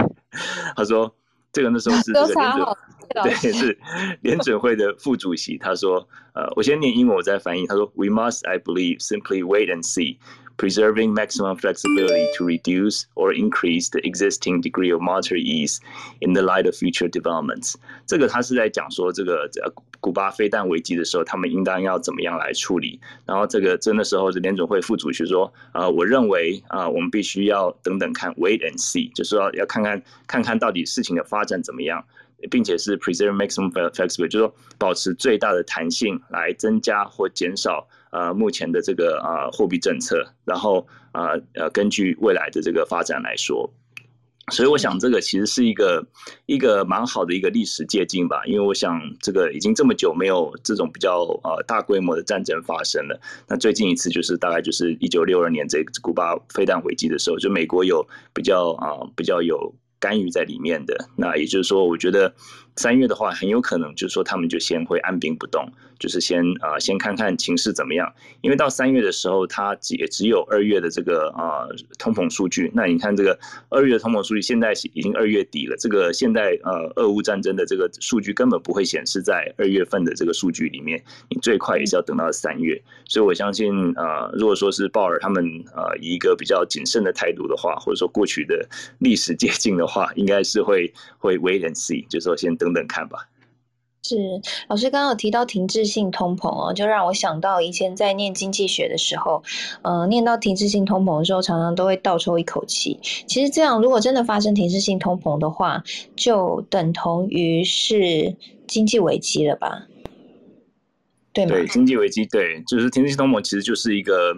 他说。这个那时候是这个联准，对，是联准会的副主席。他说：“呃，我先念英文，我再翻译。他说：‘We must, I believe, simply wait and see。’” preserving maximum flexibility to reduce or increase the existing degree of monetary ease in the light of future developments。这个他是在讲说，这个呃古巴飞弹危机的时候，他们应当要怎么样来处理。然后这个真的时候，是联准会副主席说，呃，我认为啊，我们必须要等等看，wait and see，就是说要看看看看到底事情的发展怎么样，并且是 preserve maximum flexibility，就是说保持最大的弹性来增加或减少。呃，目前的这个啊货币政策，然后啊呃，根据未来的这个发展来说，所以我想这个其实是一个一个蛮好的一个历史借鉴吧，因为我想这个已经这么久没有这种比较呃大规模的战争发生了。那最近一次就是大概就是一九六二年这个古巴飞弹危机的时候，就美国有比较啊比较有干预在里面的。那也就是说，我觉得。三月的话，很有可能就是说他们就先会按兵不动，就是先啊先看看情势怎么样。因为到三月的时候，它也只有二月的这个啊通膨数据。那你看这个二月的通膨数据，现在已经二月底了。这个现在呃俄乌战争的这个数据根本不会显示在二月份的这个数据里面，你最快也是要等到三月。所以我相信呃如果说是鲍尔他们呃以一个比较谨慎的态度的话，或者说过去的历史 接近的话，应该是会会 wait and see，就是说先等。等等看吧。是老师刚刚有提到停滞性通膨哦，就让我想到以前在念经济学的时候，呃，念到停滞性通膨的时候，常常都会倒抽一口气。其实这样，如果真的发生停滞性通膨的话，就等同于是经济危机了吧？对吗？对，经济危机，对，就是停滞性通膨，其实就是一个。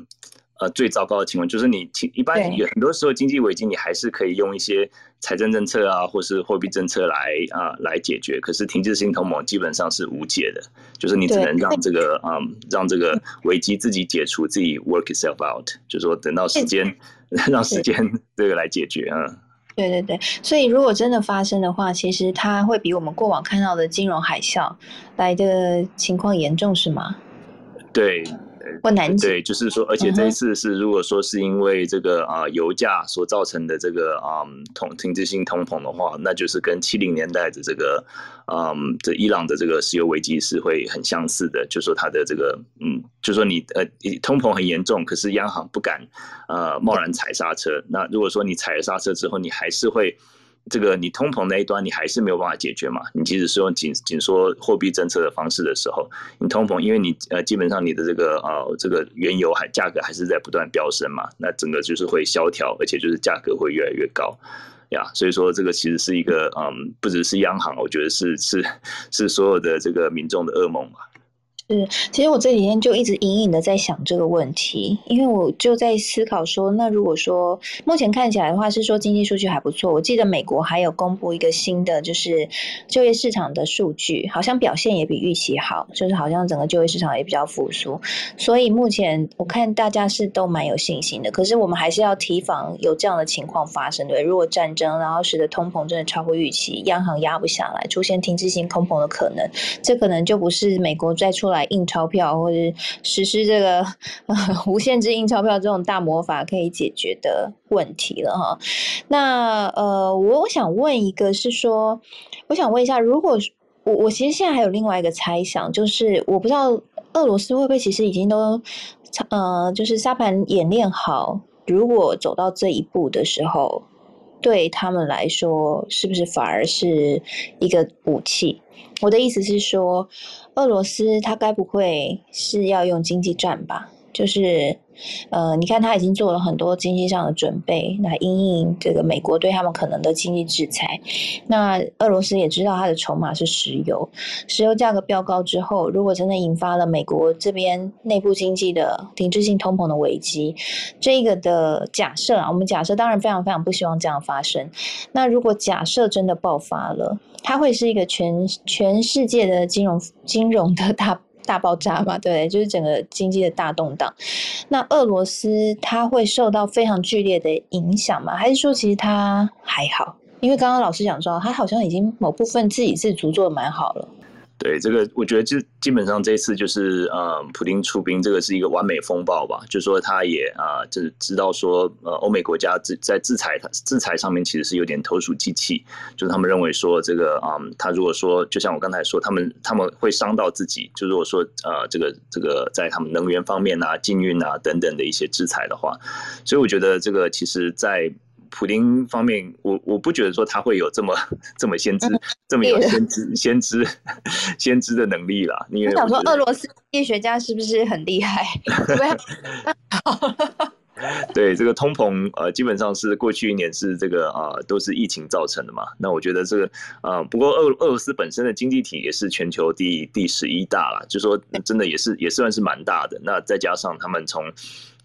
呃，最糟糕的情况就是你，一般有很多时候经济危机，你还是可以用一些财政政策啊，或是货币政策来啊来解决。可是停滞性通膨基本上是无解的，就是你只能让这个嗯让这个危机自己解除，自己 work itself out，就是说等到时间 让时间这个来解决啊。对对对，所以如果真的发生的话，其实它会比我们过往看到的金融海啸来的情况严重，是吗？对。或难对，就是说，而且这一次是如果说是因为这个啊油价所造成的这个啊通停滞性通膨的话，那就是跟七零年代的这个嗯这伊朗的这个石油危机是会很相似的，就说它的这个嗯，就说你呃通膨很严重，可是央行不敢呃贸然踩刹车。那如果说你踩了刹车之后，你还是会。这个你通膨那一端你还是没有办法解决嘛？你即使是用紧紧缩货币政策的方式的时候，你通膨，因为你呃基本上你的这个呃这个原油还价格还是在不断飙升嘛，那整个就是会萧条，而且就是价格会越来越高呀。所以说这个其实是一个嗯，不只是央行，我觉得是是是所有的这个民众的噩梦嘛。是，其实我这几天就一直隐隐的在想这个问题，因为我就在思考说，那如果说目前看起来的话是说经济数据还不错，我记得美国还有公布一个新的就是就业市场的数据，好像表现也比预期好，就是好像整个就业市场也比较复苏，所以目前我看大家是都蛮有信心的。可是我们还是要提防有这样的情况发生，对，如果战争然后使得通膨真的超过预期，央行压不下来，出现停滞性通膨的可能，这可能就不是美国再出来。来印钞票或者实施这个 无限制印钞票这种大魔法可以解决的问题了哈。那呃，我我想问一个，是说，我想问一下，如果我我其实现在还有另外一个猜想，就是我不知道俄罗斯会不会其实已经都呃，就是沙盘演练好，如果走到这一步的时候，对他们来说是不是反而是一个武器？我的意思是说。俄罗斯，他该不会是要用经济战吧？就是。呃，你看他已经做了很多经济上的准备，来应应这个美国对他们可能的经济制裁。那俄罗斯也知道他的筹码是石油，石油价格飙高之后，如果真的引发了美国这边内部经济的停滞性通膨的危机，这个的假设啊，我们假设当然非常非常不希望这样发生。那如果假设真的爆发了，它会是一个全全世界的金融金融的大。大爆炸嘛，对，就是整个经济的大动荡。那俄罗斯它会受到非常剧烈的影响吗？还是说其实它还好？因为刚刚老师讲说，它好像已经某部分自给自足做的蛮好了。对这个，我觉得就基本上这次就是呃，普京出兵，这个是一个完美风暴吧。就说他也啊，就是知道说呃，欧美国家制在制裁他制裁上面其实是有点投鼠忌器，就是他们认为说这个啊，他如果说就像我刚才说，他们他们会伤到自己。就如果说呃，这个这个在他们能源方面啊、禁运啊等等的一些制裁的话，所以我觉得这个其实，在。普丁方面，我我不觉得说他会有这么这么先知，这么有先知先知 先知的能力啦。你想说俄罗斯经济学家是不是很厉害？对这个通膨，呃，基本上是过去一年是这个啊，都是疫情造成的嘛。那我觉得这个啊，不过俄俄罗斯本身的经济体也是全球第第十一大了，就说真的也是也算是蛮大的。那再加上他们从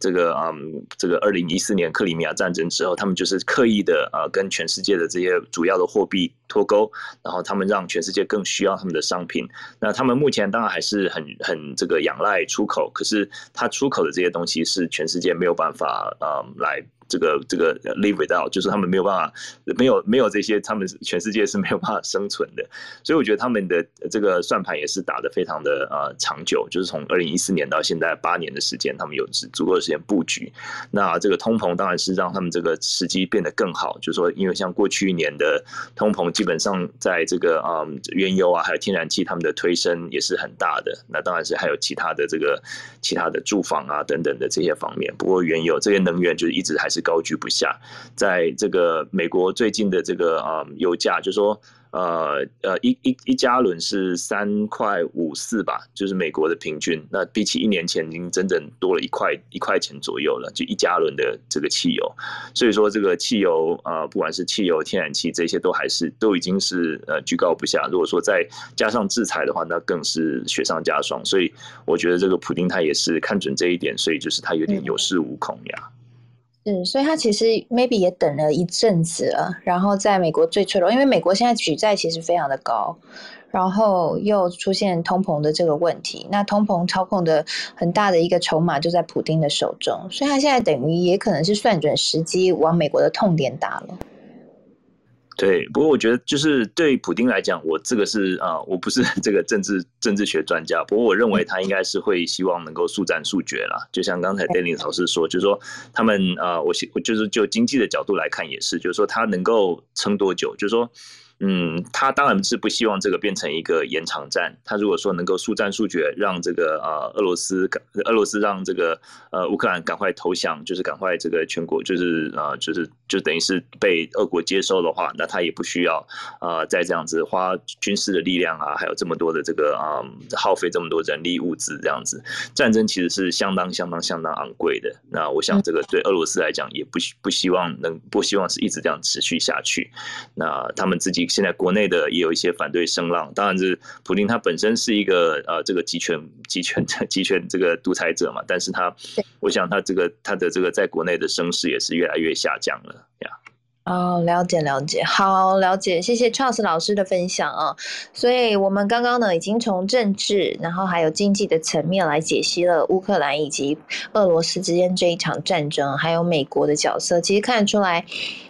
这个嗯这个二零一四年克里米亚战争之后，他们就是刻意的呃跟全世界的这些主要的货币脱钩，然后他们让全世界更需要他们的商品。那他们目前当然还是很很这个仰赖出口，可是他出口的这些东西是全世界没有办法嗯来。这个这个 live without 就是他们没有办法，没有没有这些，他们全世界是没有办法生存的。所以我觉得他们的这个算盘也是打得非常的呃长久，就是从二零一四年到现在八年的时间，他们有足够的时间布局。那这个通膨当然是让他们这个时机变得更好，就是说，因为像过去一年的通膨，基本上在这个啊原油啊还有天然气，他们的推升也是很大的。那当然是还有其他的这个其他的住房啊等等的这些方面。不过原油这些能源就是一直还是。高居不下，在这个美国最近的这个啊油价，就说呃呃一一一加仑是三块五四吧，就是美国的平均。那比起一年前，已经整整多了一块一块钱左右了，就一加仑的这个汽油。所以说，这个汽油啊，不管是汽油、天然气这些，都还是都已经是呃居高不下。如果说再加上制裁的话，那更是雪上加霜。所以我觉得这个普丁他也是看准这一点，所以就是他有点有恃无恐呀。嗯，所以他其实 maybe 也等了一阵子了，然后在美国最脆弱，因为美国现在举债其实非常的高，然后又出现通膨的这个问题，那通膨操控的很大的一个筹码就在普丁的手中，所以他现在等于也可能是算准时机往美国的痛点打了。对，不过我觉得就是对普丁来讲，我这个是啊，我不是 这个政治政治学专家，不过我认为他应该是会希望能够速战速决啦。就像刚才 Danny 老师说，就是说他们啊，我我就是就经济的角度来看也是，就是说他能够撑多久，就是说。嗯，他当然是不希望这个变成一个延长战。他如果说能够速战速决，让这个呃俄罗斯俄罗斯让这个呃乌克兰赶快投降，就是赶快这个全国就是啊就是就等于是被俄国接收的话，那他也不需要啊再这样子花军事的力量啊，还有这么多的这个啊耗费这么多人力物资这样子。战争其实是相当相当相当昂贵的。那我想这个对俄罗斯来讲也不不希望能不希望是一直这样持续下去。那他们自己。现在国内的也有一些反对声浪，当然是普京他本身是一个呃这个集权集权 集权这个独裁者嘛，但是他我想他这个他的这个在国内的声势也是越来越下降了呀。哦，了解了解，好了解，谢谢 Charles 老师的分享啊。所以，我们刚刚呢，已经从政治，然后还有经济的层面来解析了乌克兰以及俄罗斯之间这一场战争，还有美国的角色。其实看得出来，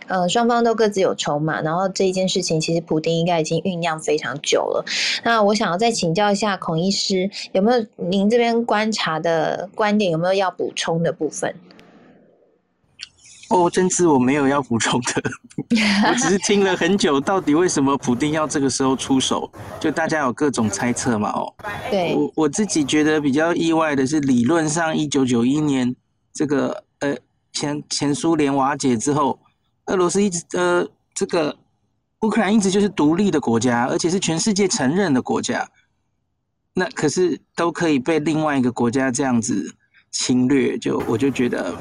呃，双方都各自有筹码。然后这一件事情，其实普丁应该已经酝酿非常久了。那我想要再请教一下孔医师，有没有您这边观察的观点，有没有要补充的部分？哦，真是我没有要补充的，我只是听了很久，到底为什么普丁要这个时候出手？就大家有各种猜测嘛。哦，对，我我自己觉得比较意外的是，理论上一九九一年这个呃前前苏联瓦解之后，俄罗斯一直呃这个乌克兰一直就是独立的国家，而且是全世界承认的国家。那可是都可以被另外一个国家这样子侵略，就我就觉得。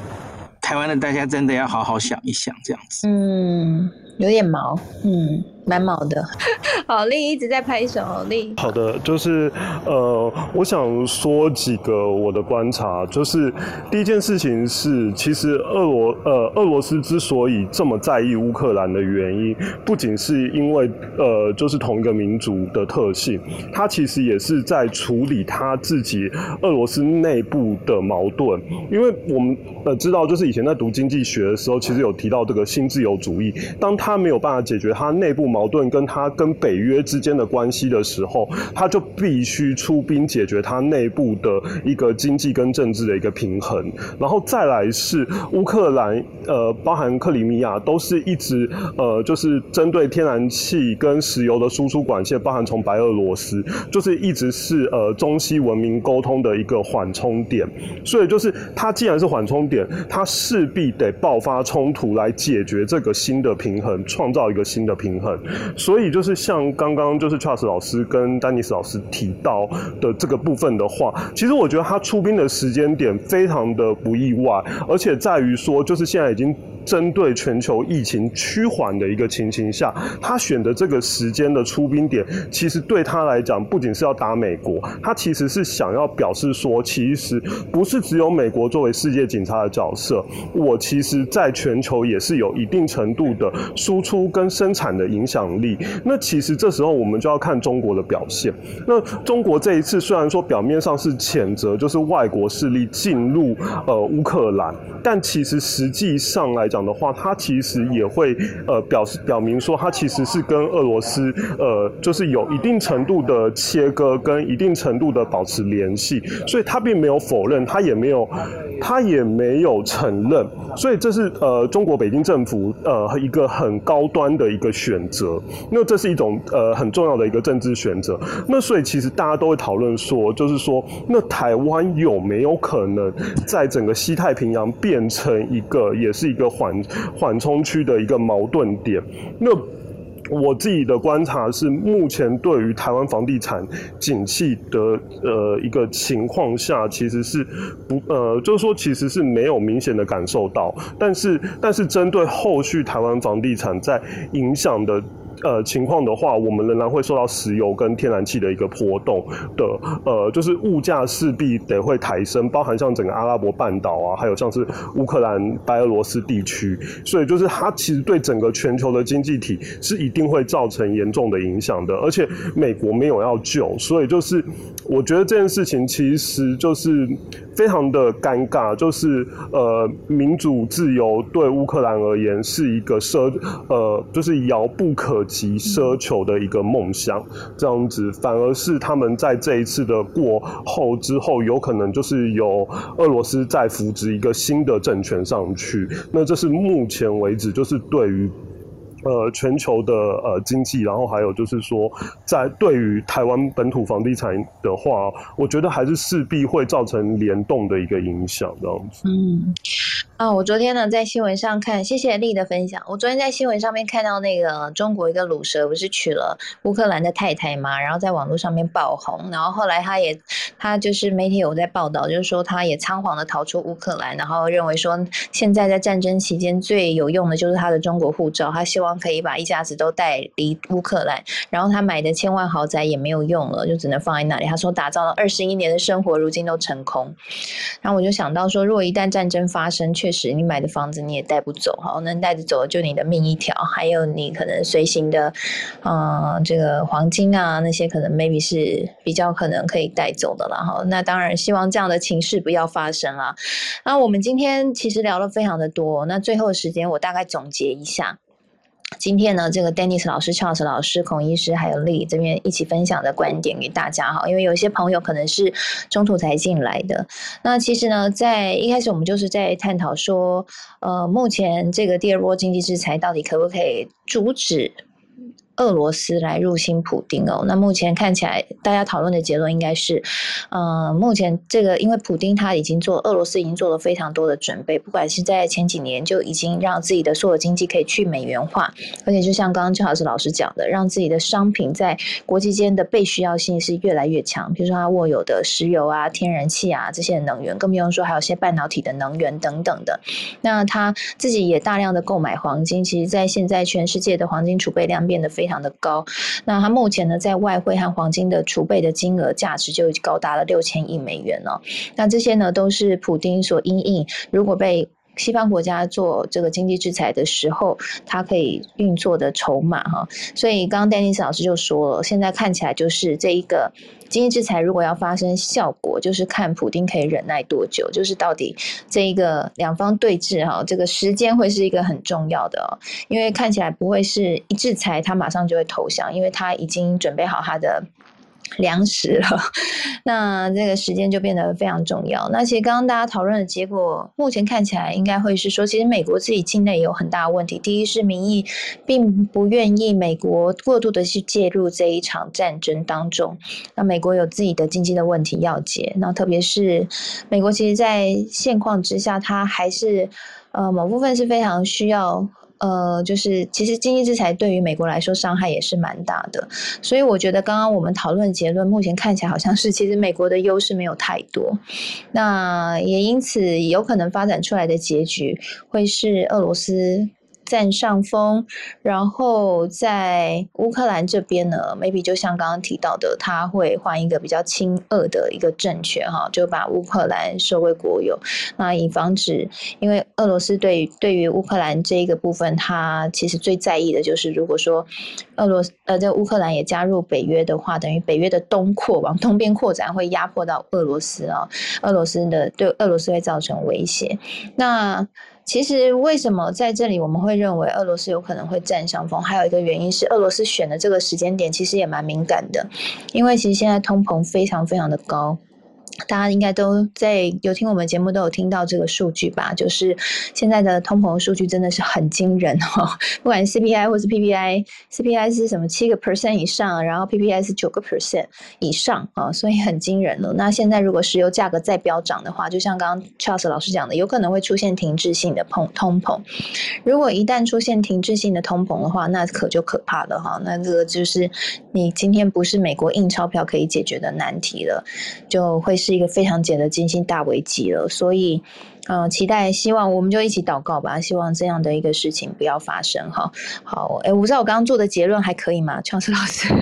台湾的大家真的要好好想一想，这样子。嗯，有点毛，嗯。蛮毛的，好丽一直在拍手，丽。好的，就是呃，我想说几个我的观察，就是第一件事情是，其实俄罗呃俄罗斯之所以这么在意乌克兰的原因，不仅是因为呃就是同一个民族的特性，它其实也是在处理他自己俄罗斯内部的矛盾。因为我们呃知道，就是以前在读经济学的时候，其实有提到这个新自由主义，当他没有办法解决他内部。矛盾跟他跟北约之间的关系的时候，他就必须出兵解决他内部的一个经济跟政治的一个平衡。然后再来是乌克兰，呃，包含克里米亚，都是一直呃，就是针对天然气跟石油的输出管线，包含从白俄罗斯，就是一直是呃中西文明沟通的一个缓冲点。所以就是它既然是缓冲点，它势必得爆发冲突来解决这个新的平衡，创造一个新的平衡。所以就是像刚刚就是 Charles 老师跟丹尼斯老师提到的这个部分的话，其实我觉得他出兵的时间点非常的不意外，而且在于说就是现在已经针对全球疫情趋缓的一个情形下，他选的这个时间的出兵点，其实对他来讲，不仅是要打美国，他其实是想要表示说，其实不是只有美国作为世界警察的角色，我其实在全球也是有一定程度的输出跟生产的影响力。那其实这时候我们就要看中国的表现。那中国这一次虽然说表面上是谴责，就是外国势力进入呃乌克兰，但其实实际上来讲的话，他其实也会呃表示表明说，他其实是跟俄罗斯呃就是有一定程度的切割跟一定程度的保持联系，所以他并没有否认，他也没有他也没有承认，所以这是呃中国北京政府呃一个很高端的一个选择。那这是一种呃很重要的一个政治选择。那所以其实大家都会讨论说，就是说，那台湾有没有可能在整个西太平洋变成一个，也是一个缓缓冲区的一个矛盾点？那我自己的观察是，目前对于台湾房地产景气的呃一个情况下，其实是不呃，就是说其实是没有明显的感受到，但是但是针对后续台湾房地产在影响的。呃，情况的话，我们仍然会受到石油跟天然气的一个波动的，呃，就是物价势必得会抬升，包含像整个阿拉伯半岛啊，还有像是乌克兰、白俄罗斯地区，所以就是它其实对整个全球的经济体是一定会造成严重的影响的，而且美国没有要救，所以就是我觉得这件事情其实就是非常的尴尬，就是呃，民主自由对乌克兰而言是一个奢呃，就是遥不可。及奢求的一个梦想，这样子反而是他们在这一次的过后之后，有可能就是由俄罗斯再扶植一个新的政权上去。那这是目前为止，就是对于。呃，全球的呃经济，然后还有就是说，在对于台湾本土房地产的话，我觉得还是势必会造成联动的一个影响，这样子。嗯，啊，我昨天呢在新闻上看，谢谢丽的分享。我昨天在新闻上面看到那个中国一个鲁蛇不是娶了乌克兰的太太嘛，然后在网络上面爆红，然后后来他也他就是媒体有在报道，就是说他也仓皇的逃出乌克兰，然后认为说现在在战争期间最有用的就是他的中国护照，他希望。可以把一家子都带离乌克兰，然后他买的千万豪宅也没有用了，就只能放在那里。他说打造了二十一年的生活，如今都成空。然后我就想到说，如果一旦战争发生，确实你买的房子你也带不走，哈，能带着走就你的命一条，还有你可能随行的，嗯，这个黄金啊那些可能 maybe 是比较可能可以带走的了，哈。那当然希望这样的情势不要发生啦。那我们今天其实聊了非常的多，那最后时间我大概总结一下。今天呢，这个 Dennis 老师、Charles 老师、孔医师还有丽这边一起分享的观点给大家哈，因为有些朋友可能是中途才进来的。那其实呢，在一开始我们就是在探讨说，呃，目前这个第二波经济制裁到底可不可以阻止？俄罗斯来入侵普丁哦，那目前看起来，大家讨论的结论应该是，嗯，目前这个因为普丁他已经做，俄罗斯已经做了非常多的准备，不管是在前几年就已经让自己的所有经济可以去美元化，而且就像刚刚郑老师老师讲的，让自己的商品在国际间的被需要性是越来越强，比如说他握有的石油啊、天然气啊这些能源，更不用说还有些半导体的能源等等的。那他自己也大量的购买黄金，其实在现在全世界的黄金储备量变得非。非常的高，那它目前呢，在外汇和黄金的储备的金额价值就高达了六千亿美元了。那这些呢，都是普丁所因应，如果被西方国家做这个经济制裁的时候，它可以运作的筹码哈。所以刚刚丹尼斯老师就说了，现在看起来就是这一个。经济制裁如果要发生效果，就是看普丁可以忍耐多久，就是到底这一个两方对峙哈，这个时间会是一个很重要的，因为看起来不会是一制裁他马上就会投降，因为他已经准备好他的。粮食了，那这个时间就变得非常重要。那其实刚刚大家讨论的结果，目前看起来应该会是说，其实美国自己境内有很大问题。第一是民意并不愿意美国过度的去介入这一场战争当中。那美国有自己的经济的问题要解，那特别是美国其实，在现况之下，它还是呃某部分是非常需要。呃，就是其实经济制裁对于美国来说伤害也是蛮大的，所以我觉得刚刚我们讨论结论，目前看起来好像是其实美国的优势没有太多，那也因此有可能发展出来的结局会是俄罗斯。占上风，然后在乌克兰这边呢，maybe 就像刚刚提到的，他会换一个比较亲俄的一个政权哈，就把乌克兰收为国有，那以防止，因为俄罗斯对对于乌克兰这一个部分，他其实最在意的就是，如果说俄罗斯呃在乌克兰也加入北约的话，等于北约的东扩往东边扩展，会压迫到俄罗斯啊，俄罗斯的对俄罗斯会造成威胁，那。其实为什么在这里我们会认为俄罗斯有可能会占上风？还有一个原因是，俄罗斯选的这个时间点其实也蛮敏感的，因为其实现在通膨非常非常的高。大家应该都在有听我们节目，都有听到这个数据吧？就是现在的通膨数据真的是很惊人哈，不管 CPI 或是 PPI，CPI 是什么七个 percent 以上，然后 PPI 是九个 percent 以上啊，所以很惊人了。那现在如果石油价格再飙涨的话，就像刚刚 Charles 老师讲的，有可能会出现停滞性的通通膨。如果一旦出现停滞性的通膨的话，那可就可怕了哈。那这个就是你今天不是美国印钞票可以解决的难题了，就会。是一个非常简的金星大危机了，所以，嗯，期待希望我们就一起祷告吧，希望这样的一个事情不要发生哈。好，哎，我不知道我刚刚做的结论还可以吗，创世老师？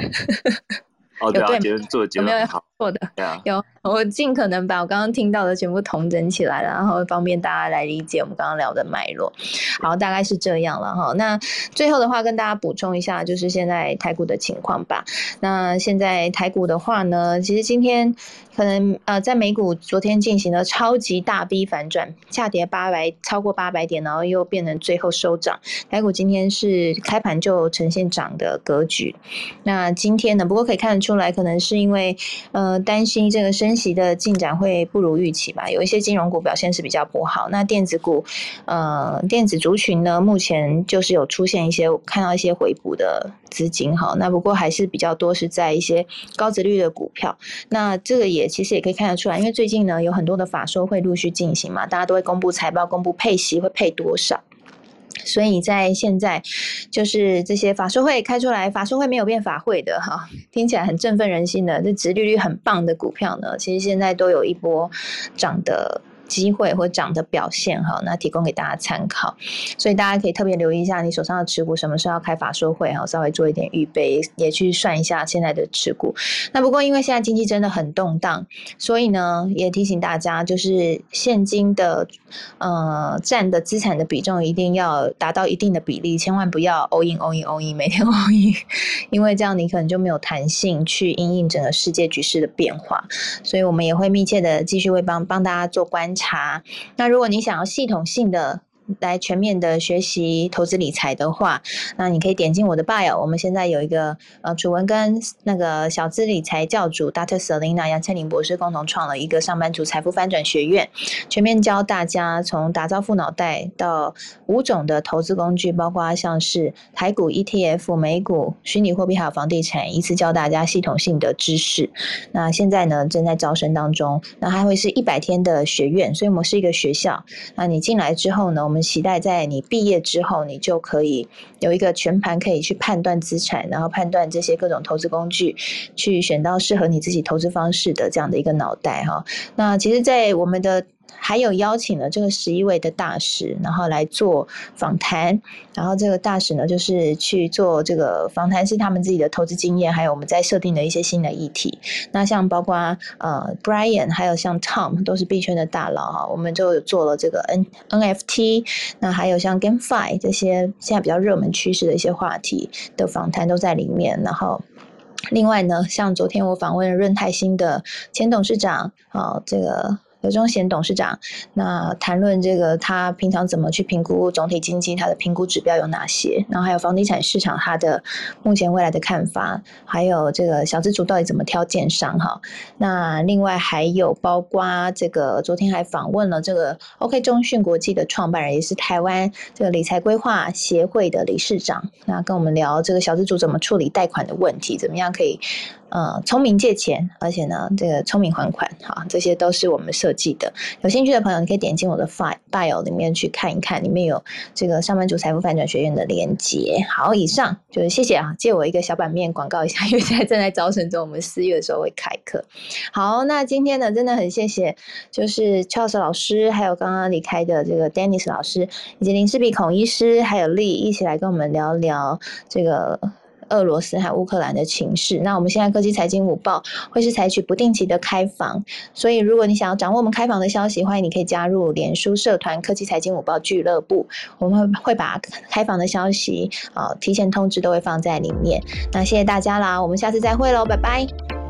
哦，对啊，结论做的结论好。错的，有我尽可能把我刚刚听到的全部统整起来，然后方便大家来理解我们刚刚聊的脉络。好，大概是这样了哈。那最后的话跟大家补充一下，就是现在台股的情况吧。那现在台股的话呢，其实今天可能呃在美股昨天进行了超级大 B 反转，下跌八百超过八百点，然后又变成最后收涨。台股今天是开盘就呈现涨的格局。那今天呢，不过可以看得出来，可能是因为呃。担心这个升分息的进展会不如预期吧？有一些金融股表现是比较不好。那电子股，呃，电子族群呢，目前就是有出现一些看到一些回补的资金哈。那不过还是比较多是在一些高值率的股票。那这个也其实也可以看得出来，因为最近呢有很多的法说会陆续进行嘛，大家都会公布财报，公布配息会配多少。所以在现在，就是这些法说会开出来，法说会没有变法会的哈，听起来很振奋人心的，这直利率很棒的股票呢，其实现在都有一波涨的。机会或涨的表现哈，那提供给大家参考，所以大家可以特别留意一下你手上的持股什么时候要开法说会哈，稍微做一点预备，也去算一下现在的持股。那不过因为现在经济真的很动荡，所以呢也提醒大家，就是现金的呃占的资产的比重一定要达到一定的比例，千万不要 all in all in all in 每天 all in，因为这样你可能就没有弹性去应应整个世界局势的变化。所以我们也会密切的继续会帮帮大家做观。查，那如果你想要系统性的来全面的学习投资理财的话，那你可以点进我的 bio，我们现在有一个呃楚文跟那个小资理财教主 Dr. Selina 杨倩玲博士共同创了一个上班族财富翻转学院，全面教大家从打造富脑袋到五种的投资工具，包括像是台股 ETF、美股、虚拟货币还有房地产，一次教大家系统性的知识。那现在呢正在招生当中，那还会是一百天的学院，所以我们是一个学校。那你进来之后呢，我们期待在你毕业之后，你就可以有一个全盘可以去判断资产，然后判断这些各种投资工具，去选到适合你自己投资方式的这样的一个脑袋哈。那其实，在我们的。还有邀请了这个十一位的大使，然后来做访谈。然后这个大使呢，就是去做这个访谈，是他们自己的投资经验，还有我们在设定的一些新的议题。那像包括呃，Brian，还有像 Tom，都是币圈的大佬哈。我们就做了这个 N NFT，那还有像 GameFi 这些现在比较热门趋势的一些话题的访谈都在里面。然后另外呢，像昨天我访问润泰新的前董事长啊，这个。刘忠贤董事长，那谈论这个他平常怎么去评估总体经济，他的评估指标有哪些？然后还有房地产市场他的目前未来的看法，还有这个小资主到底怎么挑建商哈？那另外还有包括这个昨天还访问了这个 OK 中讯国际的创办人，也是台湾这个理财规划协会的理事长，那跟我们聊这个小资主怎么处理贷款的问题，怎么样可以。呃，聪明借钱，而且呢，这个聪明还款，好，这些都是我们设计的。有兴趣的朋友，你可以点进我的 bio 里面去看一看，里面有这个上班族财富反转学院的连接。好，以上就是谢谢啊，借我一个小版面广告一下，因为现在正在招生中，我们四月的时候会开课。好，那今天呢，真的很谢谢，就是 Charles 老师，还有刚刚离开的这个 Dennis 老师，以及林世比孔医师，还有丽一起来跟我们聊聊这个。俄罗斯和乌克兰的情势。那我们现在科技财经午报会是采取不定期的开房，所以如果你想要掌握我们开房的消息，欢迎你可以加入脸书社团科技财经午报俱乐部，我们会会把开房的消息啊提前通知都会放在里面。那谢谢大家啦，我们下次再会喽，拜拜。